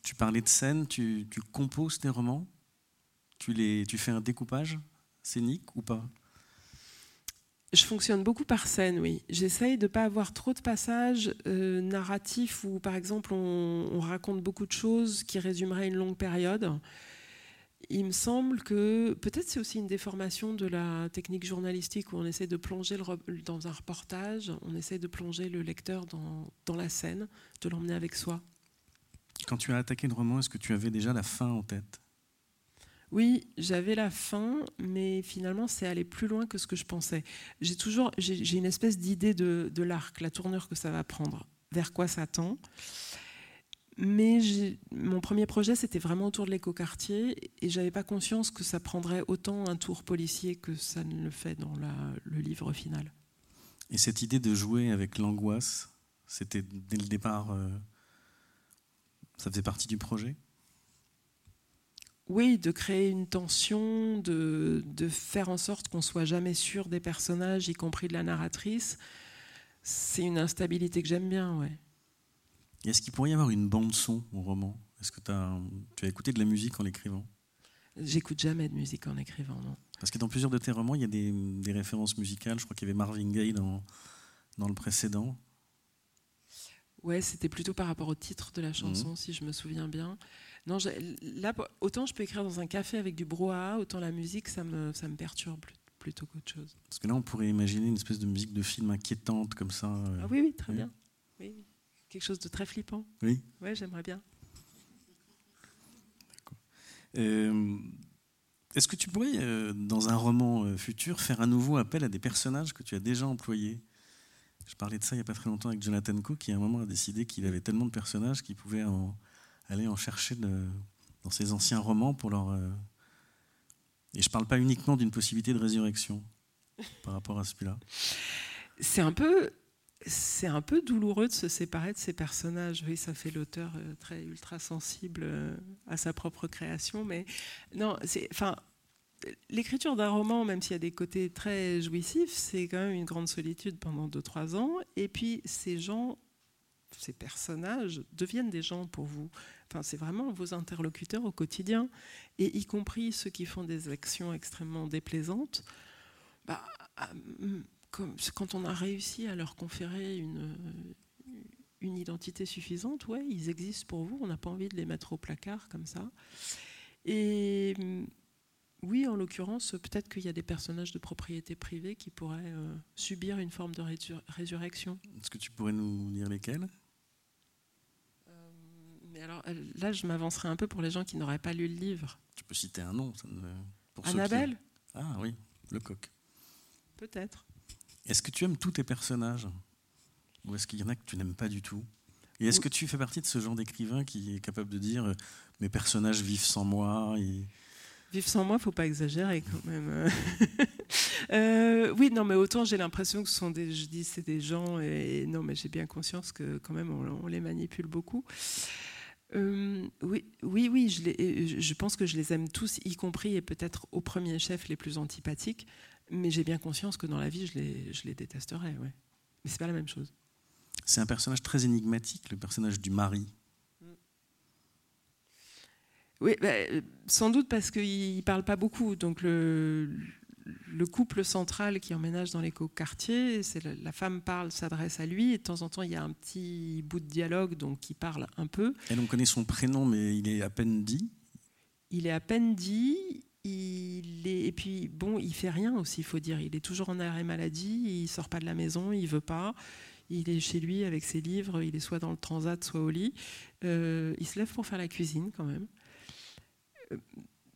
Tu parlais de scène, tu, tu composes tes romans? Tu, les, tu fais un découpage scénique ou pas? Je fonctionne beaucoup par scène, oui. J'essaye de ne pas avoir trop de passages euh, narratifs où, par exemple, on, raconte beaucoup de choses qui résumeraient une longue période. Il me semble que peut-être c'est aussi une déformation de la technique journalistique où on essaie de plonger dans un reportage, on essaie de plonger le lecteur dans la scène, de l'emmener avec soi. Quand tu as attaqué le roman, est-ce que tu avais déjà la fin en tête? Oui, j'avais la fin, mais finalement, c'est aller plus loin que ce que je pensais. J'ai toujours, j'ai une espèce d'idée de, l'arc, la tournure que ça va prendre, vers quoi ça tend. Mais mon premier projet, c'était vraiment autour de l'écoquartier, et j'avais pas conscience que ça prendrait autant un tour policier que ça ne le fait dans le livre final. Et cette idée de jouer avec l'angoisse, c'était dès le départ, euh, ça faisait partie du projet? Oui, de créer une tension, de, faire en sorte qu'on soit jamais sûr des personnages, y compris de la narratrice, c'est une instabilité que j'aime bien, ouais. Est-ce qu'il pourrait y avoir une bande son au roman? Est-ce que as, tu as écouté de la musique en l'écrivant? J'écoute jamais de musique en écrivant, non. Parce que dans plusieurs de tes romans, il y a des, références musicales. Je crois qu'il y avait Marvin Gaye dans, dans le précédent. Ouais, c'était plutôt par rapport au titre de la chanson, mmh. si je me souviens bien. Non, là, autant je peux écrire dans un café avec du brouhaha, autant la musique, ça me, ça me perturbe plutôt qu'autre chose. Parce que là, on pourrait imaginer une espèce de musique de film inquiétante comme ça. Euh, ah oui, oui, très bien. Oui, Quelque chose de très flippant. Oui. Oui, j'aimerais bien. Euh, est-ce que tu pourrais, euh, dans un roman futur, faire à nouveau appel à des personnages que tu as déjà employés? Je parlais de ça il n'y a pas très longtemps avec Jonathan Coe, qui à un moment a décidé qu'il avait tellement de personnages qu'il pouvait en aller en chercher dans ses anciens romans pour leur. Euh, et je ne parle pas uniquement d'une possibilité de résurrection par rapport à celui-là. C'est un peu. C'est un peu douloureux de se séparer de ces personnages. Oui, ça fait l'auteur euh, très ultra sensible euh, à sa propre création, mais non, c'est, enfin, l'écriture d'un roman, même s'il y a des côtés très jouissifs, c'est quand même une grande solitude pendant 2-3 ans. Et puis, ces gens, ces personnages deviennent des gens pour vous c'est vraiment vos interlocuteurs au quotidien, et y compris ceux qui font des actions extrêmement déplaisantes. Bah, quand on a réussi à leur conférer une, une identité suffisante, ouais, ils existent pour vous. On n'a pas envie de les mettre au placard comme ça. Et mm, oui, en l'occurrence, peut-être qu'il y a des personnages de propriété privée qui pourraient euh, subir une forme de résurrection. Est-ce que tu pourrais nous dire lesquels? euh, Alors là, je m'avancerai un peu pour les gens qui n'auraient pas lu le livre. Tu peux citer un nom. Pour Annabelle Ah oui, le coq. Peut-être. Est-ce que tu aimes tous tes personnages? Ou est-ce qu'il y en a que tu n'aimes pas du tout? Et est-ce que tu fais partie de ce genre d'écrivain qui est capable de dire euh, mes personnages vivent sans moi et... Vivre sans moi, faut pas exagérer quand même. Euh, oui, non, mais autant j'ai l'impression que ce sont des, je dis, c'est des gens, et non, mais j'ai bien conscience que quand même on, les manipule beaucoup. Euh, oui, oui, oui, je, les, je pense que je les aime tous, y compris et peut-être au premier chef les plus antipathiques. Mais j'ai bien conscience que dans la vie, je les, je les détesterais. Ouais. Mais c'est pas la même chose. C'est un personnage très énigmatique, le personnage du mari. Oui, bah, sans doute parce qu'il ne parle pas beaucoup. Donc le, le, couple central qui emménage dans l'éco-quartier, c'est la, femme parle, s'adresse à lui, et de temps en temps il y a un petit bout de dialogue donc qui parle un peu. Elle on connaît son prénom, mais il est à peine dit. Il est à peine dit. Il est, et puis bon, il fait rien aussi, il faut dire. Il est toujours en arrêt maladie, il sort pas de la maison, il veut pas. Il est chez lui avec ses livres, il est soit dans le transat, soit au lit. Euh, il se lève pour faire la cuisine quand même.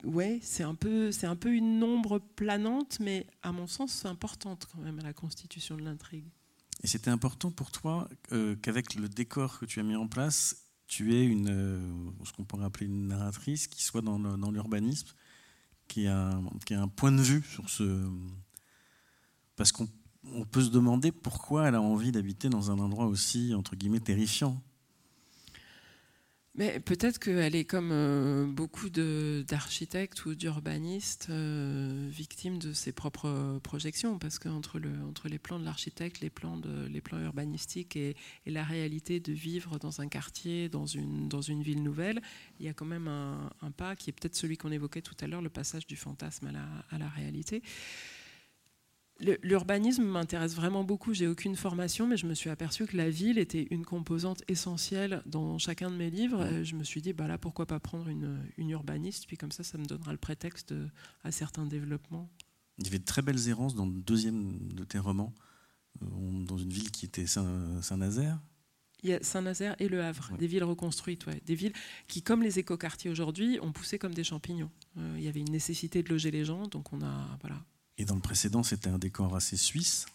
Ouais, c'est un, peu, c'est un peu une ombre planante, mais à mon sens, importante quand même à la constitution de l'intrigue. Et c'était important pour toi euh, qu'avec le décor que tu as mis en place, tu aies une, euh, ce qu'on pourrait appeler une narratrice qui soit dans, dans l'urbanisme, qui a, qui a un point de vue sur ce... Parce qu'on on peut se demander pourquoi elle a envie d'habiter dans un endroit aussi, entre guillemets, terrifiant. Mais peut-être qu'elle est comme euh, beaucoup d'architectes ou d'urbanistes euh, victime de ses propres projections, parce qu'entre entre les plans de l'architecte, les, plans les plans urbanistiques et, la réalité de vivre dans un quartier, dans une, dans une ville nouvelle, il y a quand même un, pas qui est peut-être celui qu'on évoquait tout à l'heure, le passage du fantasme à la réalité. L'urbanisme m'intéresse vraiment beaucoup. J'ai aucune formation, mais je me suis aperçu que la ville était une composante essentielle dans chacun de mes livres. je me suis dit, bah là, pourquoi pas prendre une, urbaniste? Puis comme ça, ça me donnera le prétexte à certains développements. Il y avait de très belles errances dans le deuxième de tes romans, euh, dans une ville qui était Saint-Nazaire. Il y a Saint-Nazaire et Le Havre, des villes reconstruites, ouais. des villes qui, comme les écoquartiers aujourd'hui, ont poussé comme des champignons. Euh, il y avait une nécessité de loger les gens, donc on a voilà, et dans le précédent, c'était un décor assez suisse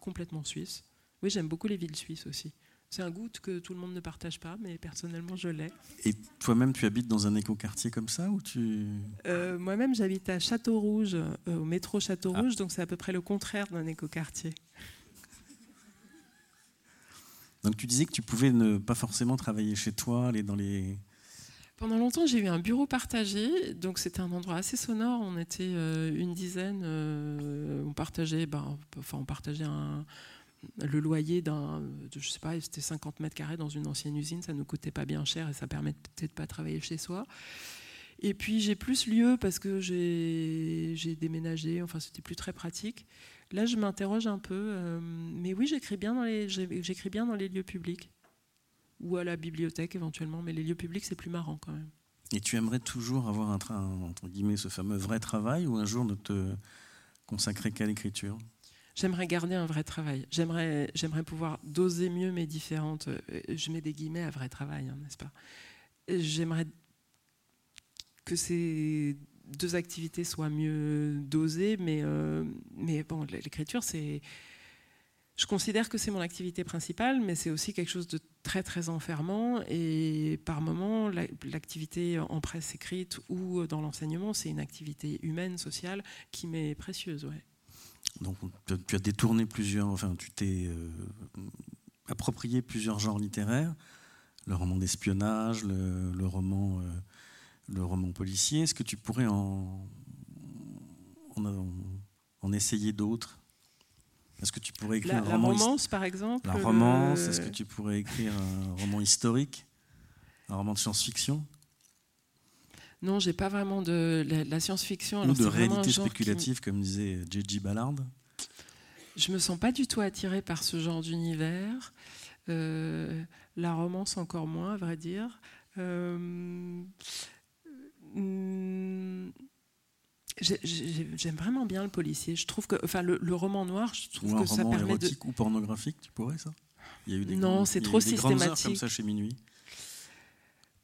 Complètement suisse. Oui, j'aime beaucoup les villes suisses aussi. C'est un goût que tout le monde ne partage pas, mais personnellement, je l'ai. Et toi-même, tu habites dans un écoquartier comme ça ou tu... Euh, moi-même, j'habite à Château-Rouge, euh, au métro Château-Rouge, ah. donc c'est à peu près le contraire d'un écoquartier. Donc tu disais que tu pouvais ne pas forcément travailler chez toi, aller dans les pendant longtemps, j'ai eu un bureau partagé, donc c'était un endroit assez sonore. On était euh, une dizaine, euh, on partageait, ben, enfin, on partageait le loyer d'un, je sais pas, c'était 50 mètres carrés dans une ancienne usine. Ça nous coûtait pas bien cher et ça permettait de pas travailler chez soi. Et puis j'ai plus lieu parce que j'ai déménagé. Enfin, c'était plus très pratique. Là, je m'interroge un peu, euh, mais oui, j'écris bien j'écris bien dans les lieux publics ou à la bibliothèque éventuellement, mais les lieux publics, c'est plus marrant quand même. Et tu aimerais toujours avoir un, train, entre guillemets, ce fameux vrai travail ou un jour ne te consacrer qu'à l'écriture? J'aimerais garder un vrai travail. J'aimerais, j'aimerais pouvoir doser mieux mes différentes. Euh, je mets des guillemets à vrai travail, hein, n'est-ce pas? J'aimerais que ces deux activités soient mieux dosées, mais, euh, mais bon, l'écriture, c'est je considère que c'est mon activité principale, mais c'est aussi quelque chose de très très enfermant. Et par moment, l'activité en presse écrite ou dans l'enseignement, c'est une activité humaine, sociale, qui m'est précieuse. Ouais. Donc tu as détourné plusieurs, enfin tu t'es euh, approprié plusieurs genres littéraires, le roman d'espionnage, le, roman, euh, le roman policier. Est-ce que tu pourrais en, en essayer d'autres? Est-ce que tu pourrais écrire la, un roman romance, par exemple La romance. Est-ce que tu pourrais écrire un roman historique, un roman de science-fiction? Non, j'ai pas vraiment de la, science-fiction. Ou de réalité spéculative, comme disait J.J. Ballard? Je me sens pas du tout attirée par ce genre d'univers. la romance encore moins, à vrai dire. Hmm, j'aime vraiment bien le policier. Je trouve que, enfin, le, roman noir, je trouve ou un que roman ça permet érotique ou pornographique, tu pourrais ça? Il y a eu des Non, c'est trop systématique. comme ça chez Minuit.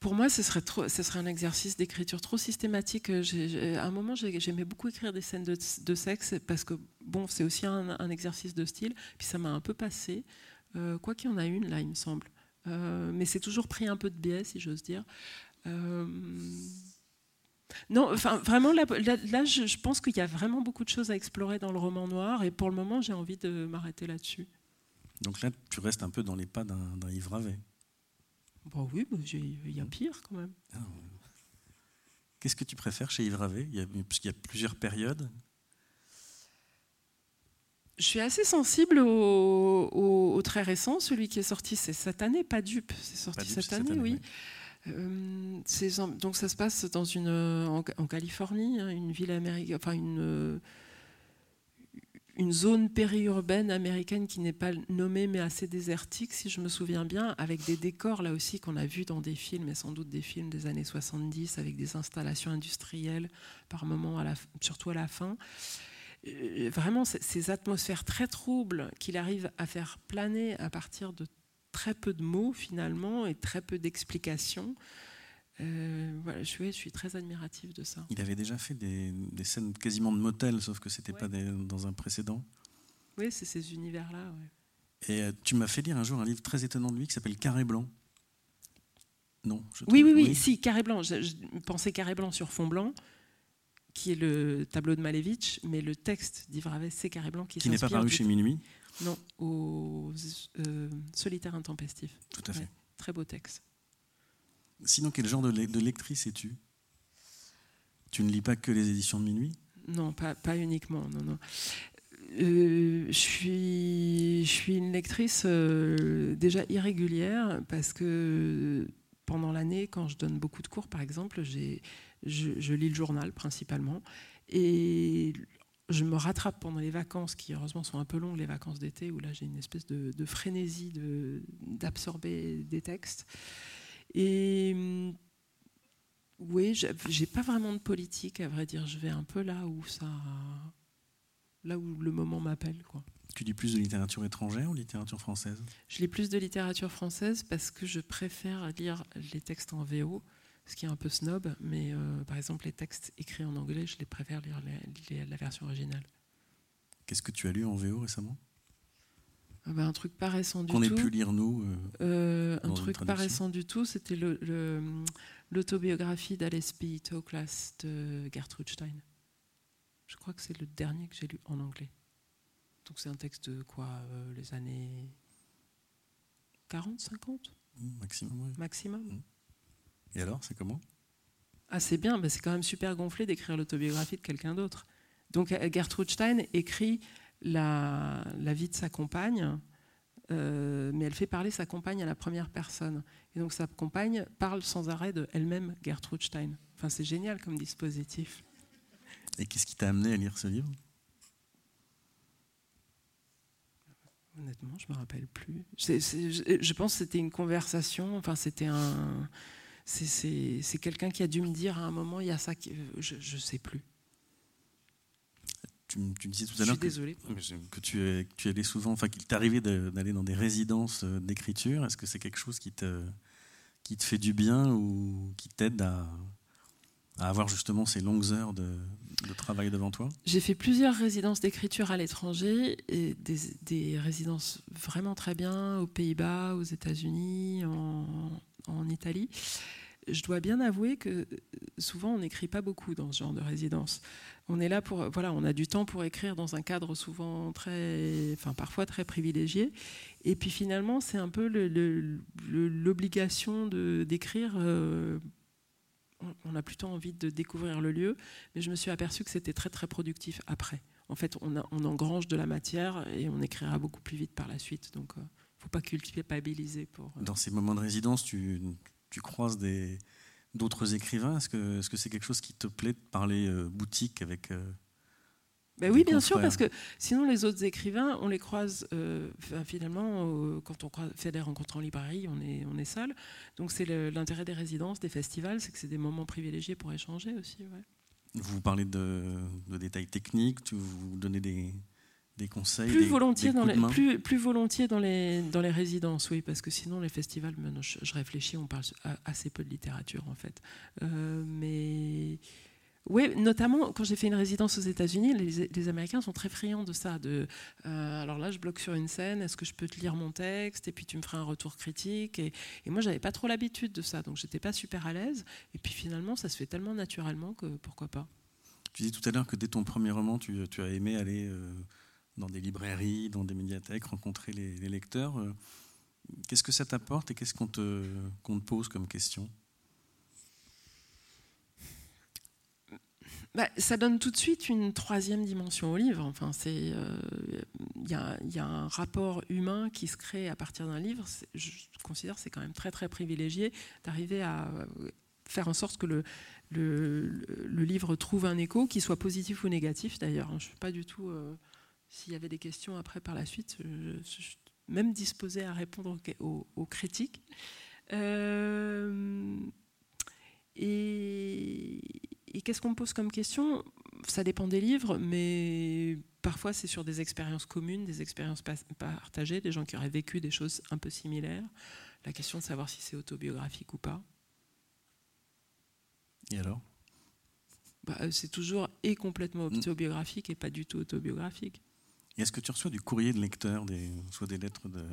Pour moi, ce serait, trop, ce serait un exercice d'écriture trop systématique. à un moment, j'aimais beaucoup écrire des scènes de, sexe parce que bon, c'est aussi un, exercice de style. Puis ça m'a un peu passé. Euh, quoi qu'il y en a une là, il me semble. Euh, mais c'est toujours pris un peu de biais, si j'ose dire. Euh, non, enfin, vraiment, là, je, pense qu'il y a vraiment beaucoup de choses à explorer dans le roman noir, et pour le moment, j'ai envie de m'arrêter là-dessus. Donc là, tu restes un peu dans les pas d'un Yves Ravet. Bon, oui, il y a pire quand même. Ah, qu'est-ce que tu préfères chez Yves Ravet? Il y, a, y a plusieurs périodes. Je suis assez sensible au, très récent, celui qui est sorti, c'est cette année, pas dupe, c'est sorti cette, année, oui. Donc ça se passe dans une, en, Californie, hein, une ville américaine, enfin une, une zone périurbaine américaine qui n'est pas nommée mais assez désertique, si je me souviens bien, avec des décors là aussi qu'on a vus dans des films, et sans doute des films des années 70, avec des installations industrielles par moments, à la, surtout à la fin. Euh, vraiment, ces atmosphères très troubles qu'il arrive à faire planer à partir de très peu de mots finalement et très peu d'explications. Euh, voilà, je, suis, très admiratif de ça. Il avait déjà fait des, scènes quasiment de motel, sauf que c'était n'était pas dans un précédent. Oui, c'est ces univers-là. Et euh, tu m'as fait lire un jour un livre très étonnant de lui qui s'appelle Carré blanc. Non. oui, oui, oui, si, Carré blanc. Je, pensais Carré blanc sur fond blanc, qui est le tableau de Malevich, mais le texte d'Yves Ravet, c'est Carré blanc qui, qui n'est pas paru chez Minuit. Non, au euh, Solitaire intempestif. Tout à fait. très beau texte. Sinon, quel genre de, lectrice es-tu? Tu ne lis pas que les éditions de minuit? Non, pas, uniquement. Non, non. Euh, je, suis, je suis une lectrice euh, déjà irrégulière parce que pendant l'année, quand je donne beaucoup de cours, par exemple, je, je, lis le journal principalement. Et je me rattrape pendant les vacances, qui heureusement sont un peu longues, les vacances d'été, où là j'ai une espèce de, de frénésie d'absorber des textes. Et mm, oui, j'ai pas vraiment de politique, à vrai dire. Je vais un peu là où ça, là où le moment m'appelle, quoi. Tu lis plus de littérature étrangère ou littérature française? Je lis plus de littérature française parce que je préfère lire les textes en VO ce qui est un peu snob, mais euh, par exemple les textes écrits en anglais, je les préfère lire la version originale. Qu'est-ce que tu as lu en VO récemment? Ah ben, Un truc pas récent du tout. Qu'on ait pu lire nous. Euh, euh, un truc pas récent du tout, c'était l'autobiographie d'Alice P. Toklas de Gertrude Stein. Je crois que c'est le dernier que j'ai lu en anglais. Donc c'est un texte de quoi Les années 40, 50 Maximum, oui. Maximum. Mmh. Et alors, c'est comment? Ah, c'est bien, c'est quand même super gonflé d'écrire l'autobiographie de quelqu'un d'autre. Donc Gertrude Stein écrit la, vie de sa compagne, euh, mais elle fait parler sa compagne à la première personne. Et donc sa compagne parle sans arrêt de elle-même Gertrude Stein. Enfin, c'est génial comme dispositif. Et qu'est-ce qui t'a amené à lire ce livre? Honnêtement, je me rappelle plus. je pense que c'était une conversation. Enfin, c'était un c'est quelqu'un qui a dû me dire à un moment, il y a ça, qui, je ne sais plus. Tu, tu, disais tout à l'heure que, que, tu, tu allais souvent, enfin qu'il t'arrivait d'aller dans des résidences euh, d'écriture. Est-ce que c'est quelque chose qui te, qui te fait du bien ou qui t'aide à, à, avoir justement ces longues heures de, de travail devant toi? J'ai fait plusieurs résidences d'écriture à l'étranger et des, des, résidences vraiment très bien aux Pays-Bas, aux États-Unis, en, en Italie. Je dois bien avouer que souvent on n'écrit pas beaucoup dans ce genre de résidence. On est là pour, voilà, on a du temps pour écrire dans un cadre souvent très, enfin parfois très privilégié. Et puis finalement, c'est un peu l'obligation de d'écrire. Euh, on a plutôt envie de découvrir le lieu, mais je me suis aperçu que c'était très très productif après. En fait, on, on, engrange de la matière et on écrira beaucoup plus vite par la suite. Donc, euh, faut pas culpabiliser pour. Euh, Dans ces moments de résidence, tu, tu croises des d'autres écrivains Est-ce que c'est -ce c'est quelque chose qui te plaît de parler euh, boutique avec euh, Ben oui, bien sûr, parce que sinon les autres écrivains, on les croise euh, finalement quand on fait des rencontres en librairie, on est, on est seul. Donc c'est l'intérêt des résidences, des festivals, c'est que c'est des moments privilégiés pour échanger aussi. Vous parlez de, détails techniques, vous donnez des, des conseils plus volontiers dans les, plus, plus, volontiers dans les, dans les résidences, oui, parce que sinon les festivals, je, je réfléchis, on parle assez peu de littérature en fait. Euh, mais oui, notamment quand j'ai fait une résidence aux États-Unis, les, Américains sont très friands de ça. De, euh, alors là, je bloque sur une scène, est-ce que je peux te lire mon texte Et puis tu me feras un retour critique. Et, et moi, j'avais pas trop l'habitude de ça, donc j'étais pas super à l'aise. Et puis finalement, ça se fait tellement naturellement que pourquoi pas. Tu dis tout à l'heure que dès ton premier roman, tu, as aimé aller euh, dans des librairies, dans des médiathèques, rencontrer les, lecteurs. Euh, qu'est-ce que ça t'apporte et qu'est-ce qu'on te, qu'on te pose comme question? Bah, ça donne tout de suite une troisième dimension au livre. Enfin, c'est il euh, y, a un rapport humain qui se crée à partir d'un livre. Je considère c'est quand même très très privilégié d'arriver à euh, faire en sorte que le, le, livre trouve un écho, qu'il soit positif ou négatif d'ailleurs. Je ne suis pas du tout. Euh, s'il y avait des questions après par la suite, je, suis même disposée à répondre aux, aux critiques. et et qu'est-ce qu'on me pose comme question? Ça dépend des livres, mais parfois c'est sur des expériences communes, des expériences partagées, des gens qui auraient vécu des choses un peu similaires. La question de savoir si c'est autobiographique ou pas. Et alors? Bah, euh, C'est toujours et complètement mm. autobiographique et pas du tout autobiographique. Est-ce que tu reçois du courrier de lecteur, des, soit des lettres de,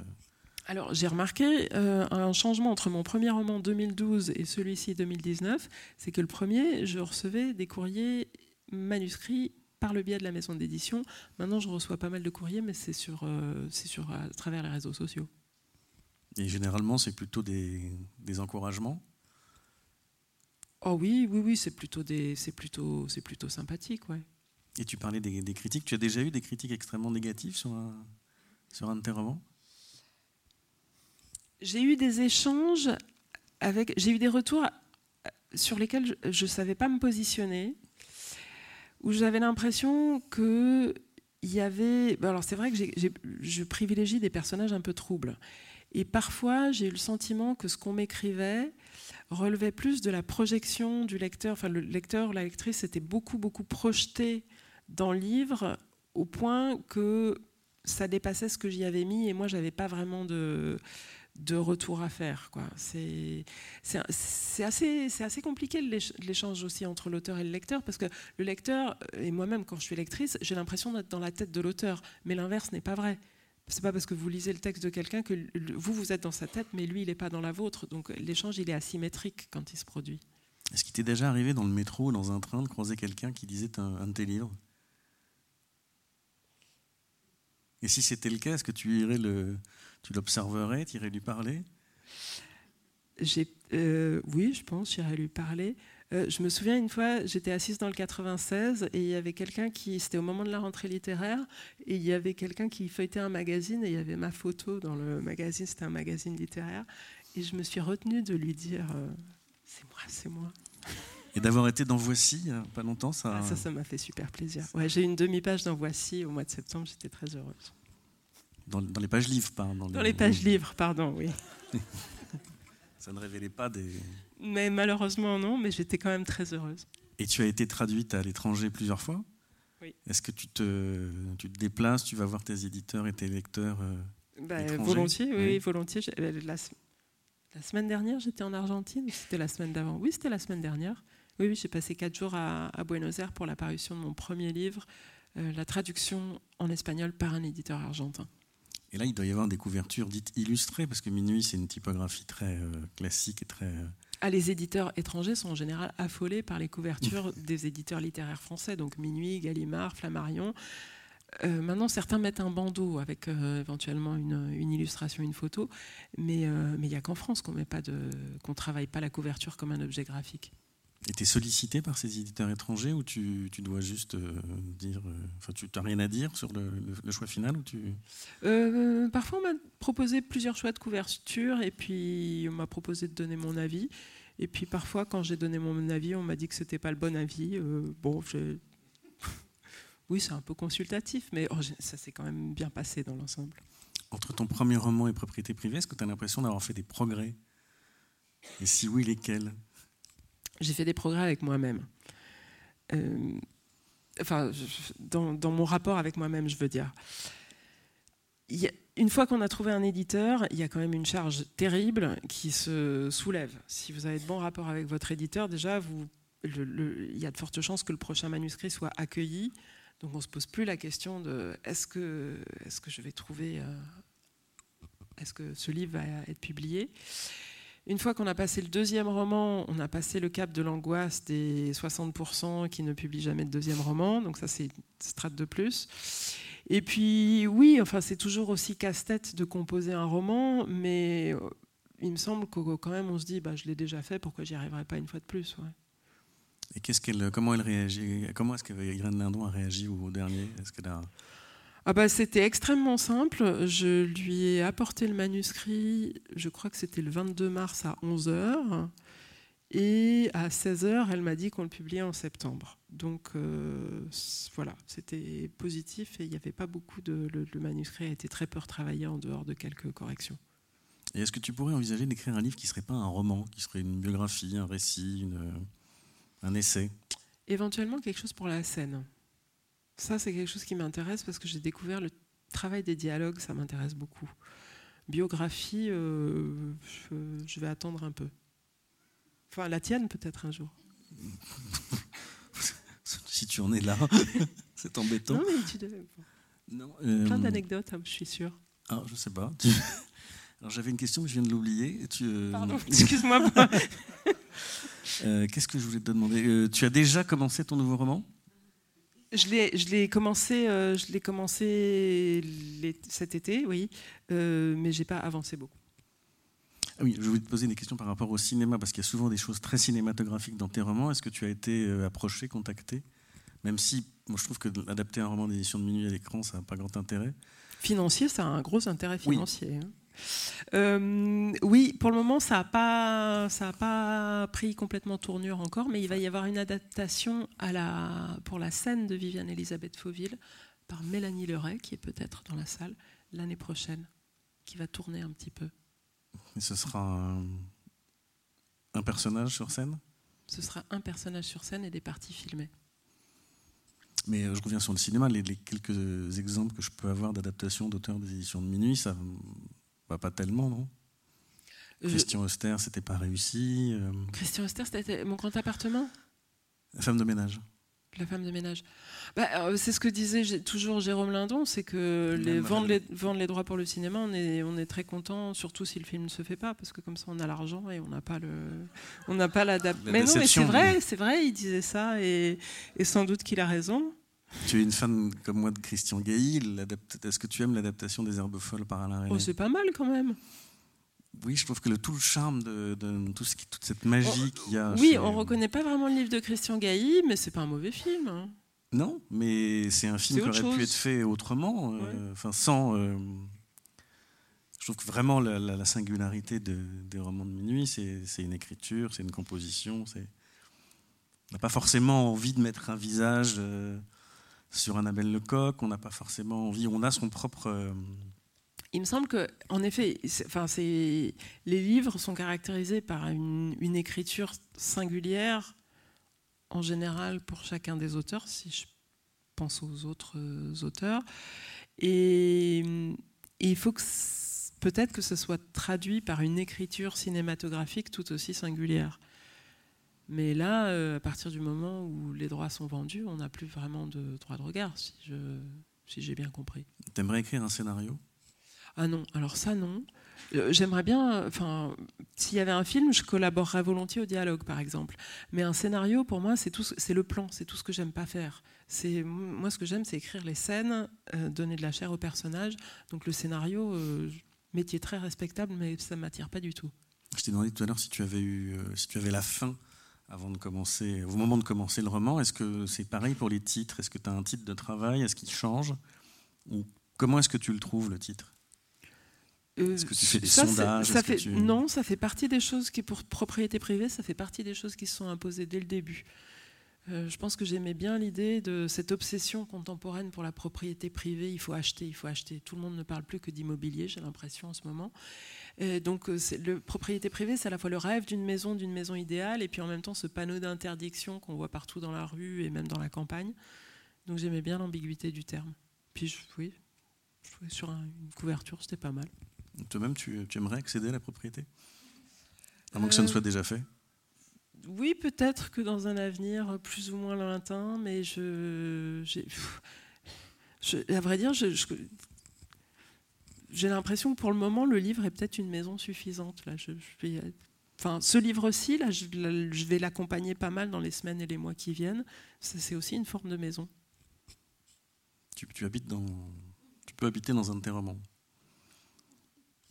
alors j'ai remarqué euh, un changement entre mon premier roman 2012 et celui-ci 2019, c'est que le premier, je recevais des courriers manuscrits par le biais de la maison d'édition. Maintenant, je reçois pas mal de courriers, mais c'est sur, euh, c'est sur à travers les réseaux sociaux. Et généralement, c'est plutôt des, des, encouragements? Oh oui, oui, oui, c'est plutôt des, c'est plutôt, c'est plutôt sympathique, ouais. Et tu parlais des, critiques. Tu as déjà eu des critiques extrêmement négatives sur un, sur un de tes romans? J'ai eu des échanges avec. J'ai eu des retours sur lesquels je ne savais pas me positionner, où j'avais l'impression que il y avait. Alors c'est vrai que je privilégie des personnages un peu troubles. Et parfois, j'ai eu le sentiment que ce qu'on m'écrivait relevait plus de la projection du lecteur. Enfin, le lecteur, la lectrice était beaucoup, beaucoup projeté dans le livre au point que ça dépassait ce que j'y avais mis et moi, j'avais pas vraiment de retour à faire. C'est assez, compliqué l'échange aussi entre l'auteur et le lecteur, parce que le lecteur, et moi-même quand je suis lectrice, j'ai l'impression d'être dans la tête de l'auteur, mais l'inverse n'est pas vrai. C'est pas parce que vous lisez le texte de quelqu'un que vous, vous êtes dans sa tête, mais lui, il n'est pas dans la vôtre. Donc l'échange, il est asymétrique quand il se produit. Est-ce qu'il t'est déjà arrivé dans le métro, dans un train, de croiser quelqu'un qui disait un, un de tes livres? Et si c'était le cas, est-ce que tu irais le, tu l'observerais, tu irais lui parler? Euh, Oui, je pense, j'irais lui parler. Euh, je me souviens une fois, j'étais assise dans le 96 et il y avait quelqu'un qui, c'était au moment de la rentrée littéraire, et il y avait quelqu'un qui feuilletait un magazine et il y avait ma photo dans le magazine, c'était un magazine littéraire, et je me suis retenue de lui dire euh, c'est moi, c'est moi. Et d'avoir été dans Voici pas longtemps, ça. Ah, ça, ça m'a fait super plaisir. Ouais, j'ai eu une demi-page dans Voici au mois de septembre, j'étais très heureuse. Dans, les pages livres, pardon. Dans, les, pages livres, pardon, oui. Ça ne révélait pas des. Mais malheureusement, non, mais j'étais quand même très heureuse. Et tu as été traduite à l'étranger plusieurs fois? Oui. Est-ce que tu te, tu te déplaces, tu vas voir tes éditeurs et tes lecteurs euh, bah, Volontiers, oui, volontiers. Euh, la, la, semaine dernière, j'étais en Argentine, c'était la semaine d'avant Oui, c'était la semaine dernière. Oui, oui j'ai passé quatre jours à, Buenos Aires pour la parution de mon premier livre, euh, la traduction en espagnol par un éditeur argentin. Et là, il doit y avoir des couvertures dites illustrées, parce que Minuit, c'est une typographie très euh, classique et très... Euh, ah, les éditeurs étrangers sont en général affolés par les couvertures des éditeurs littéraires français, donc Minuit, Gallimard, Flammarion. Euh, maintenant, certains mettent un bandeau avec éventuellement une, illustration, une photo, mais il n'y a qu'en France qu'on ne travaille pas la couverture comme un objet graphique. Et tu es sollicité par ces éditeurs étrangers ou tu, tu dois juste euh, dire. Euh, enfin, tu n'as rien à dire sur le, le, choix final ou tu... Euh, parfois, on m'a proposé plusieurs choix de couverture et puis on m'a proposé de donner mon avis. Et puis parfois, quand j'ai donné mon avis, on m'a dit que ce n'était pas le bon avis. bon, Oui, c'est un peu consultatif, mais oh, ça s'est quand même bien passé dans l'ensemble. Entre ton premier roman et Propriété privée, est-ce que tu as l'impression d'avoir fait des progrès? Et si oui, lesquels? J'ai fait des progrès avec moi-même. Euh, enfin, dans, mon rapport avec moi-même, je veux dire. Une fois qu'on a trouvé un éditeur, il y a quand même une charge terrible qui se soulève. Si vous avez de bons rapports avec votre éditeur, déjà, il y a de fortes chances que le prochain manuscrit soit accueilli donc on ne se pose plus la question de est-ce que, est que je vais trouver, euh, est-ce que ce livre va être publié? Une fois qu'on a passé le deuxième roman, on a passé le cap de l'angoisse des 60% qui ne publient jamais de deuxième roman, donc ça c'est une strate de plus. Et puis oui, enfin c'est toujours aussi casse-tête de composer un roman, mais euh, il me semble que quand même on se dit bah, je l'ai déjà fait, pourquoi j'y arriverai pas une fois de plus et comment est-ce que Irène Lindon a réagi au dernier? Ah bah, C'était extrêmement simple. Je lui ai apporté le manuscrit, je crois que c'était le 22 mars à 11h. Et à 16h, elle m'a dit qu'on le publiait en septembre. Donc euh, voilà, c'était positif et il n'y avait pas beaucoup de. Le, le, manuscrit a été très peu retravaillé en dehors de quelques corrections. Et est-ce que tu pourrais envisager d'écrire un livre qui ne serait pas un roman, qui serait une biographie, un récit, une, un essai? Éventuellement quelque chose pour la scène. Ça, c'est quelque chose qui m'intéresse parce que j'ai découvert le travail des dialogues, ça m'intéresse beaucoup. Biographie, euh, je, vais attendre un peu. Enfin, la tienne peut-être un jour. si tu en es là, c'est embêtant. Non, mais tu devais. Non, euh, Plein d'anecdotes, hein, je suis sûr. Ah, je sais pas. Alors j'avais une question, mais je viens de l'oublier. Tu, euh, Pardon, excuse-moi. Euh, qu'est-ce que je voulais te demander? Euh, Tu as déjà commencé ton nouveau roman? Je l'ai, je commencé, euh, je l'ai commencé cet été, oui, mais j'ai pas avancé beaucoup. Ah oui, je voulais te poser des questions par rapport au cinéma, parce qu'il y a souvent des choses très cinématographiques dans tes romans. Est-ce que tu as été approché, contacté? Même si, moi, je trouve que d'adapter un roman d'édition de minuit à l'écran, ça n'a pas grand intérêt. Financier, ça a un gros intérêt financier. Hein. Euh, oui, pour le moment, ça n'a pas, pas pris complètement tournure encore, mais il va y avoir une adaptation à la, pour la scène de Viviane Elisabeth Fauville par Mélanie Leray, qui est peut-être dans la salle l'année prochaine, qui va tourner un petit peu. Et ce sera un, un personnage sur scène? Ce sera un personnage sur scène et des parties filmées. Mais euh, je reviens sur le cinéma, les, les quelques exemples que je peux avoir d'adaptation d'auteurs des éditions de minuit, ça bah, pas tellement, non Christian Auster, c'était pas réussi. Euh. Christian Auster, c'était mon grand appartement? La femme de ménage. La femme de ménage. Bah, euh, c'est ce que disait toujours Jérôme Lindon, c'est que les, vendre, les, vendre, les, droits pour le cinéma, on est, on est très content, surtout si le film ne se fait pas, parce que comme ça on a l'argent et on n'a pas le, on n'a pas l'adaptation. Mais non, mais c'est vrai, c'est vrai, il disait ça et, et sans doute qu'il a raison. Tu es une fan comme moi de Christian Gailly. Est-ce que tu aimes l'adaptation des Herbes folles par Alain René? Oh, C'est pas mal quand même. Oui, je trouve que le, tout le charme de, tout ce qui, toute cette magie qu'il y a. Oui, on reconnaît pas vraiment le livre de Christian Gailly, mais c'est pas un mauvais film. Hein. Non, mais c'est un film qui aurait pu être fait autrement, euh, enfin sans. Euh, je trouve que vraiment la, singularité des romans de minuit, c'est une écriture, c'est une composition. On n'a pas forcément envie de mettre un visage. Euh, sur Annabelle Lecoq, on n'a pas forcément envie, on a son propre... Euh, Il me semble que, en effet, enfin, les livres sont caractérisés par une, écriture singulière, en général pour chacun des auteurs, si je pense aux autres euh, auteurs. Et, il faut peut-être que ce soit traduit par une écriture cinématographique tout aussi singulière. Mais là, euh, à partir du moment où les droits sont vendus, on n'a plus vraiment de droit de regard, si, je, si j'ai bien compris. T'aimerais écrire un scénario? Ah non, alors ça non. Euh, j'aimerais bien, enfin, s'il y avait un film, je collaborerais volontiers au dialogue, par exemple. Mais un scénario, pour moi, c'est tout, c'est le plan, c'est tout ce que j'aime pas faire. C'est moi, ce que j'aime, c'est écrire les scènes, euh, donner de la chair aux personnages. Donc le scénario, métier très respectable, mais ça m'attire pas du tout. Je t'ai demandé tout à l'heure si tu avais eu, si tu avais la fin avant de commencer, au moment de commencer le roman Est-ce que c'est pareil pour les titres? Est-ce que tu as un titre de travail? Est-ce qu'il change? Ou comment est-ce que tu le trouves, le titre? Euh, Est-ce que tu fais des sondages? ça fait, Non, ça fait partie des choses qui, pour propriété privée, ça fait partie des choses qui sont imposées dès le début. je pense que j'aimais bien l'idée de cette obsession contemporaine pour la propriété privée. Il faut acheter, il faut acheter. Tout le monde ne parle plus que d'immobilier, j'ai l'impression en ce moment. Et donc, le propriété privée, c'est à la fois le rêve d'une maison, d'une maison idéale, et puis en même temps ce panneau d'interdiction qu'on voit partout dans la rue et même dans la campagne. Donc, j'aimais bien l'ambiguïté du terme. Puis, je, oui, je sur une couverture, c'était pas mal. Toi-même, tu, aimerais accéder à la propriété? À moins que ça ne soit déjà fait? oui, peut-être que dans un avenir plus ou moins lointain, mais je, à vrai dire, j'ai l'impression que pour le moment, le livre est peut-être une maison suffisante. Là, je, enfin, ce livre-ci, là, je, vais l'accompagner pas mal dans les semaines et les mois qui viennent. C'est aussi une forme de maison. Tu, habites dans, tu peux habiter dans un de tes romans.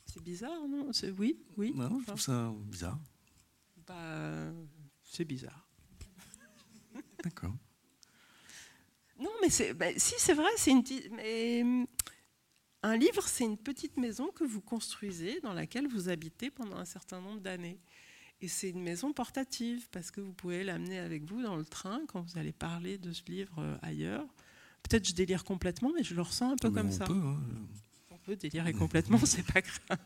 C'est bizarre, non? Oui, oui. Non, je trouve ça bizarre. Bah, c'est bizarre. D'accord. Non, mais c'est, bah, si c'est vrai, c'est une mais un livre, c'est une petite maison que vous construisez dans laquelle vous habitez pendant un certain nombre d'années. Et c'est une maison portative parce que vous pouvez l'amener avec vous dans le train quand vous allez parler de ce livre euh, ailleurs. Peut-être je délire complètement, mais je le ressens un peu comme ça. Hein. On peut délirer complètement, c'est pas grave.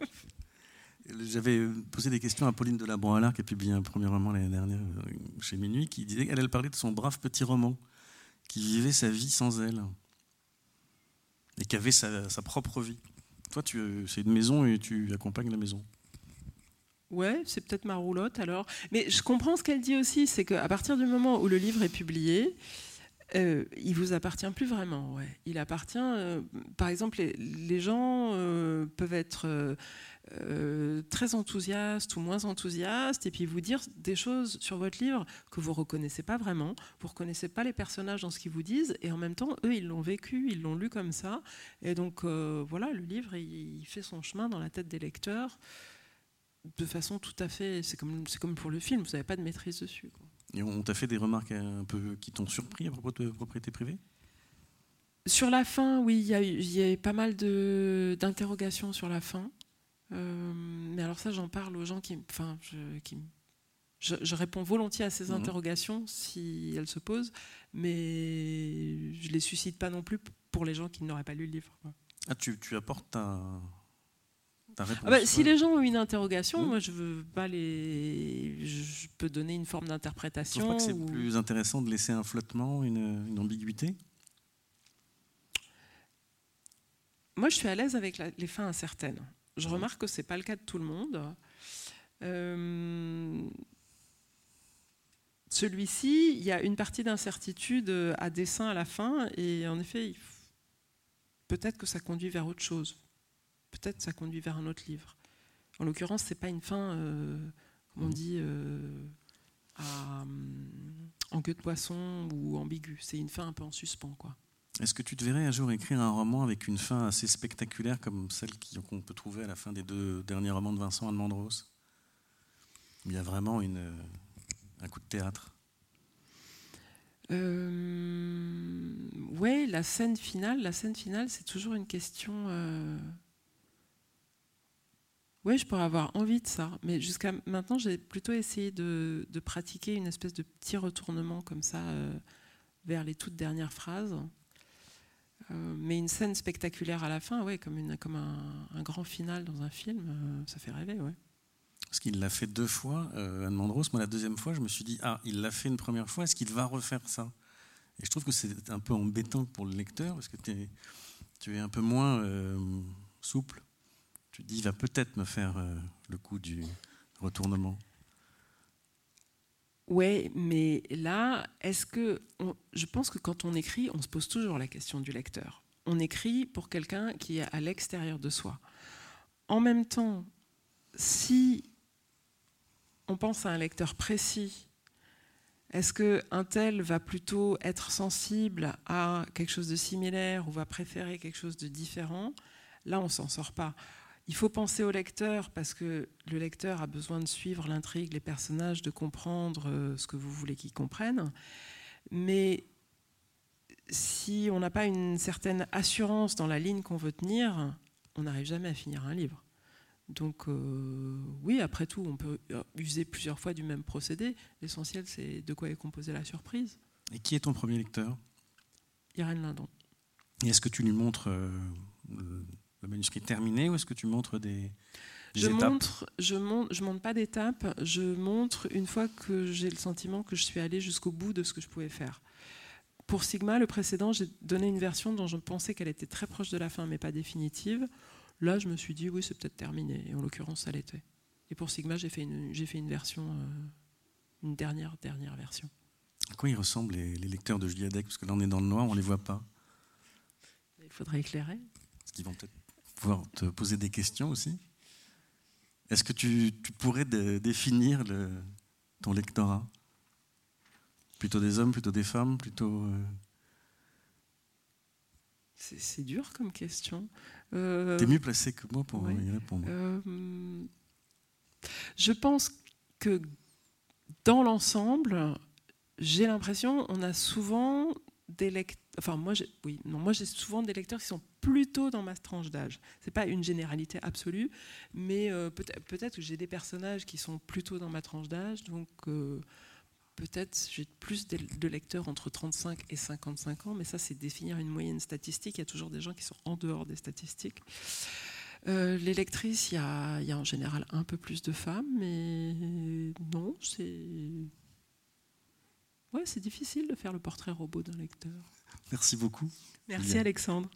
J'avais posé des questions à Pauline de la qui a publié un premier roman l'année dernière euh, chez Minuit, qui disait qu'elle parlait de son brave petit roman, qui vivait sa vie sans elle, et qui avait sa, propre vie. Toi, c'est une maison et tu accompagnes la maison. Ouais, c'est peut-être ma roulotte alors. Mais je comprends ce qu'elle dit aussi, c'est qu'à partir du moment où le livre est publié, euh, il vous appartient plus vraiment. Il appartient, euh, par exemple, les, gens euh, peuvent être très enthousiaste ou moins enthousiaste, et puis vous dire des choses sur votre livre que vous reconnaissez pas vraiment, vous reconnaissez pas les personnages dans ce qu'ils vous disent, et en même temps, eux, ils l'ont vécu, ils l'ont lu comme ça, et donc voilà, le livre, il, fait son chemin dans la tête des lecteurs de façon tout à fait, c'est comme, comme pour le film, vous n'avez pas de maîtrise dessus. Et on t'a fait des remarques un peu qui t'ont surpris à propos de propriété privée? Sur la fin, oui, il y, a eu pas mal d'interrogations sur la fin. Euh, mais alors ça, j'en parle aux gens qui, enfin, je, qui, je, réponds volontiers à ces mhm. interrogations si elles se posent, mais je les suscite pas non plus pour les gens qui n'auraient pas lu le livre. Ah, tu, tu apportes ta réponse. Ah bah, si les gens ont une interrogation, moi je veux pas les, je peux donner une forme d'interprétation. Je crois que c'est plus intéressant de laisser un flottement, une, une ambiguïté? Moi, je suis à l'aise avec les fins incertaines. Je remarque que ce n'est pas le cas de tout le monde. Euh, celui-ci, il y a une partie d'incertitude à dessein à la fin, et en effet, peut-être que ça conduit vers autre chose. Peut-être ça conduit vers un autre livre. En l'occurrence, ce n'est pas une fin, euh, comme on mmh. dit, euh, en queue de poisson ou ambiguë. C'est une fin un peu en suspens, quoi. Est-ce que tu te verrais un jour écrire un roman avec une fin assez spectaculaire comme celle qu'on peut trouver à la fin des deux derniers romans de Vincent Almandros? Il y a vraiment une, un coup de théâtre? Euh, ouais, la scène finale, la scène finale, c'est toujours une question. Euh... Oui, je pourrais avoir envie de ça, mais jusqu'à maintenant, j'ai plutôt essayé de, pratiquer une espèce de petit retournement comme ça euh, vers les toutes dernières phrases. Euh, mais une scène spectaculaire à la fin, ouais, comme, un, grand final dans un film, euh, ça fait rêver. Ouais. Parce qu'il l'a fait deux fois, Anne Mandros. Moi, la deuxième fois, je me suis dit, ah, il l'a fait une première fois, est-ce qu'il va refaire ça? Et je trouve que c'est un peu embêtant pour le lecteur, parce que tu es un peu moins souple. Tu dis, il va peut-être me faire le coup du retournement. Oui, mais là, est-ce que. je pense que quand on écrit, on se pose toujours la question du lecteur. On écrit pour quelqu'un qui est à l'extérieur de soi. En même temps, si on pense à un lecteur précis, est-ce qu'un tel va plutôt être sensible à quelque chose de similaire ou va préférer quelque chose de différent? Là, on s'en sort pas. Il faut penser au lecteur parce que le lecteur a besoin de suivre l'intrigue, les personnages, de comprendre euh, ce que vous voulez qu'il comprenne. Mais si on n'a pas une certaine assurance dans la ligne qu'on veut tenir, on n'arrive jamais à finir un livre. Donc euh, oui, après tout, on peut user plusieurs fois du même procédé. L'essentiel, c'est de quoi est composée la surprise. Et qui est ton premier lecteur? Irène Lindon. Et est-ce que tu lui montres euh, le manuscrit terminé ou est-ce que tu montres des, je montre, je montre, je montre pas d'étapes. Je montre une fois que j'ai le sentiment que je suis allée jusqu'au bout de ce que je pouvais faire. Pour Sigma, le précédent, j'ai donné une version dont je pensais qu'elle était très proche de la fin, mais pas définitive. Là, je me suis dit, oui, c'est peut-être terminé. Et en l'occurrence, ça l'était. Et pour Sigma, j'ai fait une, j'ai fait une version, euh, une dernière, dernière version. À quoi ils ressemblent les, lecteurs de Julia Deck Parce que là, on est dans le noir, on ne les voit pas. Il faudrait éclairer. Parce qu'ils vont peut-être pouvoir te poser des questions aussi. Est-ce que tu, pourrais définir le, ton lectorat? Plutôt des hommes, plutôt des femmes, plutôt... Euh c'est dur comme question. Euh... Tu es mieux placé que moi pour y répondre. Euh, je pense que dans l'ensemble, j'ai l'impression on a souvent des lecteurs. Enfin, moi, oui, non, moi j'ai souvent des lecteurs qui sont plutôt dans ma tranche d'âge. C'est pas une généralité absolue, mais euh, peut-être que j'ai des personnages qui sont plutôt dans ma tranche d'âge, donc euh, peut-être j'ai plus de lecteurs entre 35 et 55 ans, mais ça c'est définir une moyenne statistique. Il y a toujours des gens qui sont en dehors des statistiques. Euh, les lectrices, il y, a, il y, a, en général un peu plus de femmes, mais non, c'est ouais, c'est difficile de faire le portrait robot d'un lecteur. Merci beaucoup. Merci Alexandre.